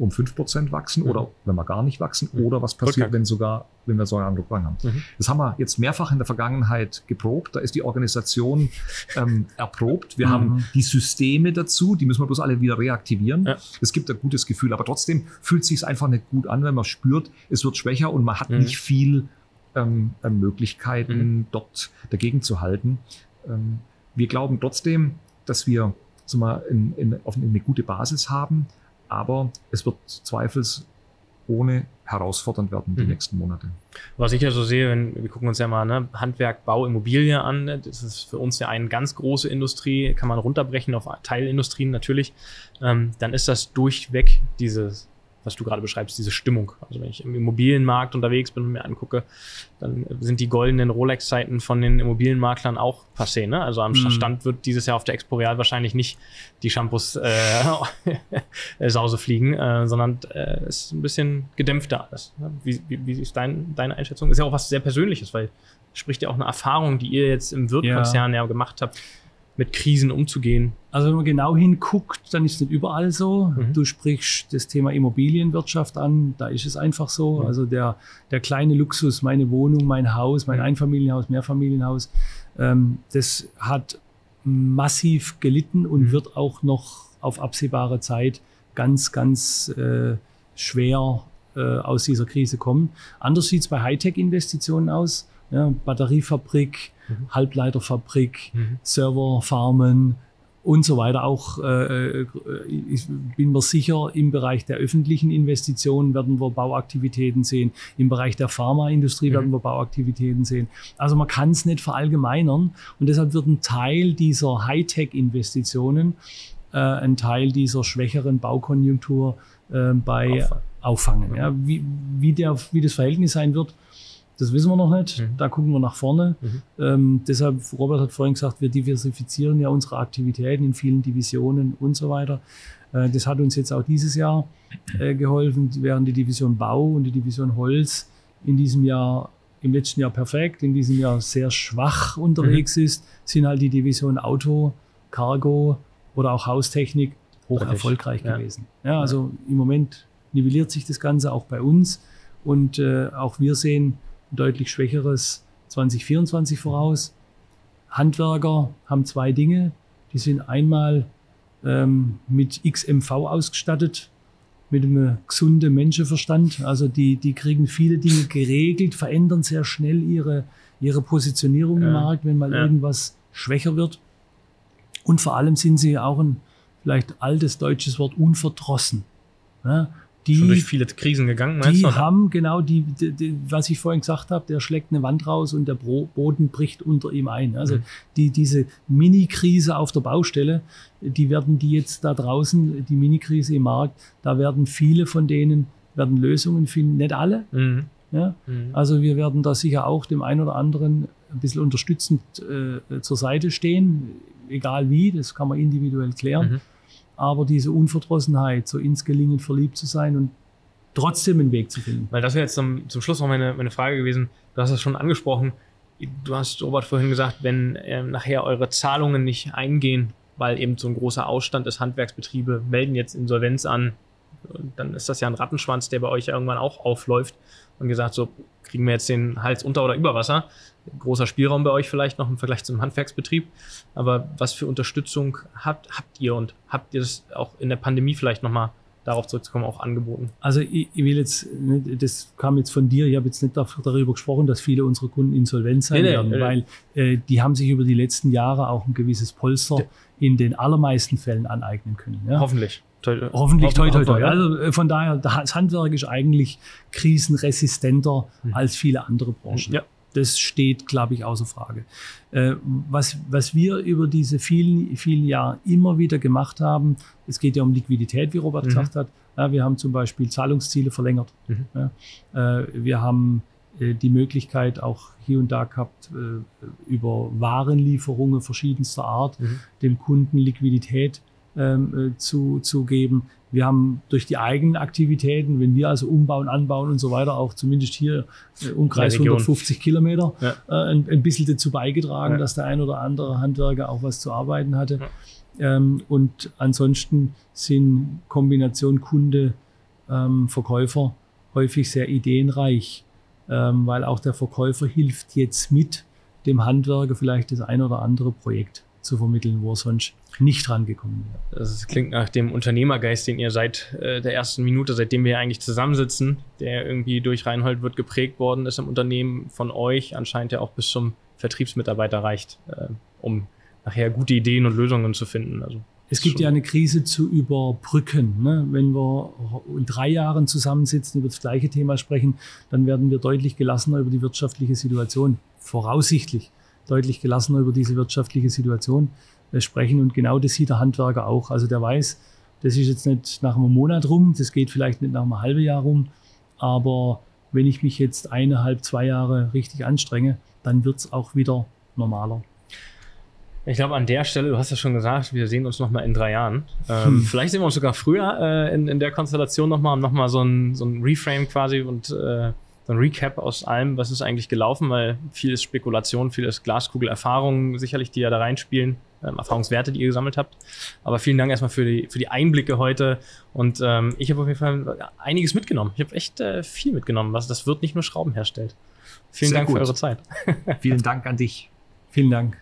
um 5% wachsen Mhm. oder wenn wir gar nicht wachsen Mhm. oder was passiert, Rückgang. wenn sogar, wenn wir sogar einen Rückgang haben. Mhm. Das haben wir jetzt mehrfach in der Vergangenheit geprobt. Da ist die Organisation ähm, erprobt. Wir Mhm. haben die Systeme dazu, die müssen wir bloß alle wieder reaktivieren. Ja. Es gibt ein gutes Gefühl, aber trotzdem fühlt es sich einfach nicht gut an, wenn man spürt, es wird schwächer und man hat Mhm. nicht viel ähm, äh, Möglichkeiten, Mhm. dort dagegen zu halten. Ähm, wir glauben trotzdem, dass wir wir, in, in, auf eine gute Basis haben, aber es wird ohne herausfordernd werden die Mhm. nächsten Monate. Was ich ja so sehe, wenn, wir gucken uns ja mal ne, Handwerk, Bau, Immobilie an. ne, Das ist für uns ja eine ganz große Industrie, kann man runterbrechen auf Teilindustrien natürlich. Ähm, dann ist das durchweg dieses, was du gerade beschreibst, diese Stimmung. Also wenn ich im Immobilienmarkt unterwegs bin und mir angucke, dann sind die goldenen Rolex-Zeiten von den Immobilienmaklern auch passé. Ne? Also am Mhm. Stand wird dieses Jahr auf der Expo Real wahrscheinlich nicht die Shampoos äh, äh, Sause fliegen, äh, sondern äh, es ist ein bisschen gedämpfter alles. Ne? Wie, wie, wie ist dein, deine Einschätzung? Ist ja auch was sehr Persönliches, weil spricht ja auch eine Erfahrung, die ihr jetzt im Wirtkonzern ja. gemacht habt, mit Krisen umzugehen. Also wenn man genau hinguckt, dann ist es nicht überall so. Mhm. Du sprichst das Thema Immobilienwirtschaft an, da ist es einfach so. Mhm. Also der, der kleine Luxus, meine Wohnung, mein Haus, mein Mhm. Einfamilienhaus, Mehrfamilienhaus, ähm, das hat massiv gelitten und Mhm. wird auch noch auf absehbare Zeit ganz, ganz äh, schwer äh, aus dieser Krise kommen. Anders sieht es bei Hightech-Investitionen aus. Ja, Batteriefabrik, Mhm. Halbleiterfabrik, Serverfarmen und so weiter. Auch äh, äh, ich bin mir sicher, im Bereich der öffentlichen Investitionen werden wir Bauaktivitäten sehen. Im Bereich der Pharmaindustrie Mhm. werden wir Bauaktivitäten sehen. Also man kann es nicht verallgemeinern und deshalb wird ein Teil dieser Hightech-Investitionen äh, ein Teil dieser schwächeren Baukonjunktur äh, bei Auffangen. auffangen. Ja. Wie, wie, der, wie das Verhältnis sein wird, das wissen wir noch nicht. Mhm. Da gucken wir nach vorne. Mhm. Ähm, deshalb, Robert hat vorhin gesagt, wir diversifizieren ja unsere Aktivitäten in vielen Divisionen und so weiter. Äh, das hat uns jetzt auch dieses Jahr äh, geholfen, während die Division Bau und die Division Holz in diesem Jahr, im letzten Jahr perfekt, in diesem Jahr sehr schwach unterwegs ist, sind halt die Division Auto, Cargo oder auch Haustechnik hoch erfolgreich ja. gewesen. Ja, also im Moment nivelliert sich das Ganze auch bei uns und äh, auch wir sehen ein deutlich schwächeres 2024 voraus. Handwerker haben zwei Dinge. Die sind einmal ähm, mit XMV ausgestattet, mit einem gesunden Menschenverstand. Also die, die kriegen viele Dinge geregelt, verändern sehr schnell ihre, ihre Positionierung im Ja. Markt, wenn mal Ja. irgendwas schwächer wird. Und vor allem sind sie auch ein vielleicht altes deutsches Wort unverdrossen. Ja, die, Schon durch viele Krisen gegangen, meinst die du? haben genau die, die, die, was ich vorhin gesagt habe, der schlägt eine Wand raus und der Boden bricht unter ihm ein. Also Mhm. die, diese Mini-Krise auf der Baustelle, die werden die jetzt da draußen, die Mini-Krise im Markt, da werden viele von denen werden Lösungen finden, nicht alle. Mhm. Ja? Mhm. Also wir werden da sicher auch dem einen oder anderen ein bisschen unterstützend äh, zur Seite stehen, egal wie, das kann man individuell klären. Aber diese Unverdrossenheit, so ins Gelingen verliebt zu sein und trotzdem einen Weg zu finden. Weil das wäre jetzt zum, zum Schluss noch meine, meine Frage gewesen. Du hast es schon angesprochen. Du hast, Robert, vorhin gesagt, wenn ähm, nachher eure Zahlungen nicht eingehen, weil eben so ein großer Ausstand ist, Handwerksbetriebe melden jetzt Insolvenz an, dann ist das ja ein Rattenschwanz, der bei euch ja irgendwann auch aufläuft und gesagt, so kriegen wir jetzt den Hals unter oder über Wasser. Großer Spielraum bei euch vielleicht noch im Vergleich zum Handwerksbetrieb. Aber was für Unterstützung habt, habt ihr und habt ihr das auch in der Pandemie vielleicht nochmal darauf zurückzukommen, auch angeboten? Also ich, ich will jetzt, nicht- das kam jetzt von dir, ich habe jetzt nicht darüber gesprochen, dass viele unserer Kunden insolvent sein Nee, nee, werden, nee. weil äh, die haben sich über die letzten Jahre auch ein gewisses Polster Ja. in den allermeisten Fällen aneignen können. Ja? Hoffentlich. Toi- Hoffentlich, toi, toi, toi. Also äh, von daher, das Handwerk ist eigentlich krisenresistenter Mhm. als viele andere Branchen. Ja. Das steht, glaube ich, außer Frage. Äh, was, was wir über diese vielen, vielen Jahre immer wieder gemacht haben, es geht ja um Liquidität, wie Robert Mhm. gesagt hat. Ja, wir haben zum Beispiel Zahlungsziele verlängert. Mhm. Ja, äh, wir haben äh, die Möglichkeit auch hier und da gehabt, über Warenlieferungen verschiedenster Art Mhm. dem Kunden Liquidität ähm, äh, zu, zu geben. Wir haben durch die eigenen Aktivitäten, wenn wir also umbauen, anbauen und so weiter, auch zumindest hier äh, Umkreis In der Region. 150 Kilometer Ja. äh, ein, ein bisschen dazu beigetragen, Ja. dass der ein oder andere Handwerker auch was zu arbeiten hatte. Ähm, und ansonsten sind Kombination Kunde, ähm, Verkäufer häufig sehr ideenreich, ähm, weil auch der Verkäufer hilft jetzt mit, dem Handwerker vielleicht das ein oder andere Projekt zu vermitteln, wo er sonst nicht rangekommen wäre. Das klingt nach dem Unternehmergeist, den ihr seit äh, der ersten Minute, seitdem wir eigentlich zusammensitzen, der irgendwie durch Reinhold wird geprägt worden ist im Unternehmen von euch, anscheinend ja auch bis zum Vertriebsmitarbeiter reicht, äh, um nachher gute Ideen und Lösungen zu finden. Also Es gibt ja eine Krise zu überbrücken. Ne? Wenn wir in drei Jahren zusammensitzen, über das gleiche Thema sprechen, dann werden wir deutlich gelassener über die wirtschaftliche Situation, voraussichtlich deutlich gelassener über diese wirtschaftliche Situation äh, sprechen. Und genau das sieht der Handwerker auch. Also der weiß, das ist jetzt nicht nach einem Monat rum, das geht vielleicht nicht nach einem halben Jahr rum, aber wenn ich mich jetzt eineinhalb, zwei Jahre richtig anstrenge, dann wird es auch wieder normaler. Ich glaube, an der Stelle, du hast ja schon gesagt, wir sehen uns nochmal in drei Jahren. Ähm, hm. Vielleicht sehen wir uns sogar früher äh, in, in der Konstellation nochmal, um nochmal so ein, so ein Reframe quasi und äh, so ein Recap aus allem, was ist eigentlich gelaufen, weil viel ist Spekulation, viel ist Glaskugel-Erfahrungen sicherlich, die ja da reinspielen, ähm, Erfahrungswerte, die ihr gesammelt habt. Aber vielen Dank erstmal für die, für die Einblicke heute und ähm, ich habe auf jeden Fall einiges mitgenommen. Ich habe echt äh, viel mitgenommen, was das wird nicht nur Schrauben herstellt. Vielen Sehr Dank gut. für eure Zeit. Vielen Dank an dich. Vielen Dank.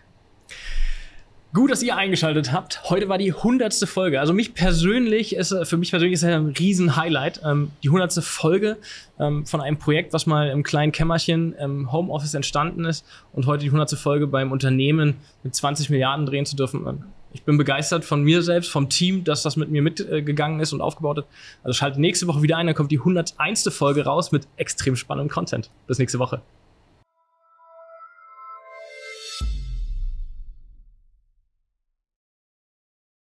Gut, dass ihr eingeschaltet habt. Heute war die hundertste Folge. Also mich persönlich ist, für mich persönlich ist ein riesen Highlight. Ähm, die hundertste Folge ähm, von einem Projekt, was mal im kleinen Kämmerchen im Homeoffice entstanden ist und heute die hundertste Folge beim Unternehmen mit 20 Milliarden drehen zu dürfen. Ähm, ich bin begeistert von mir selbst, vom Team, dass das mit mir mitgegangen ist und aufgebaut hat. Also schaltet nächste Woche wieder ein, dann kommt die 101. Folge raus mit extrem spannendem Content. Bis nächste Woche.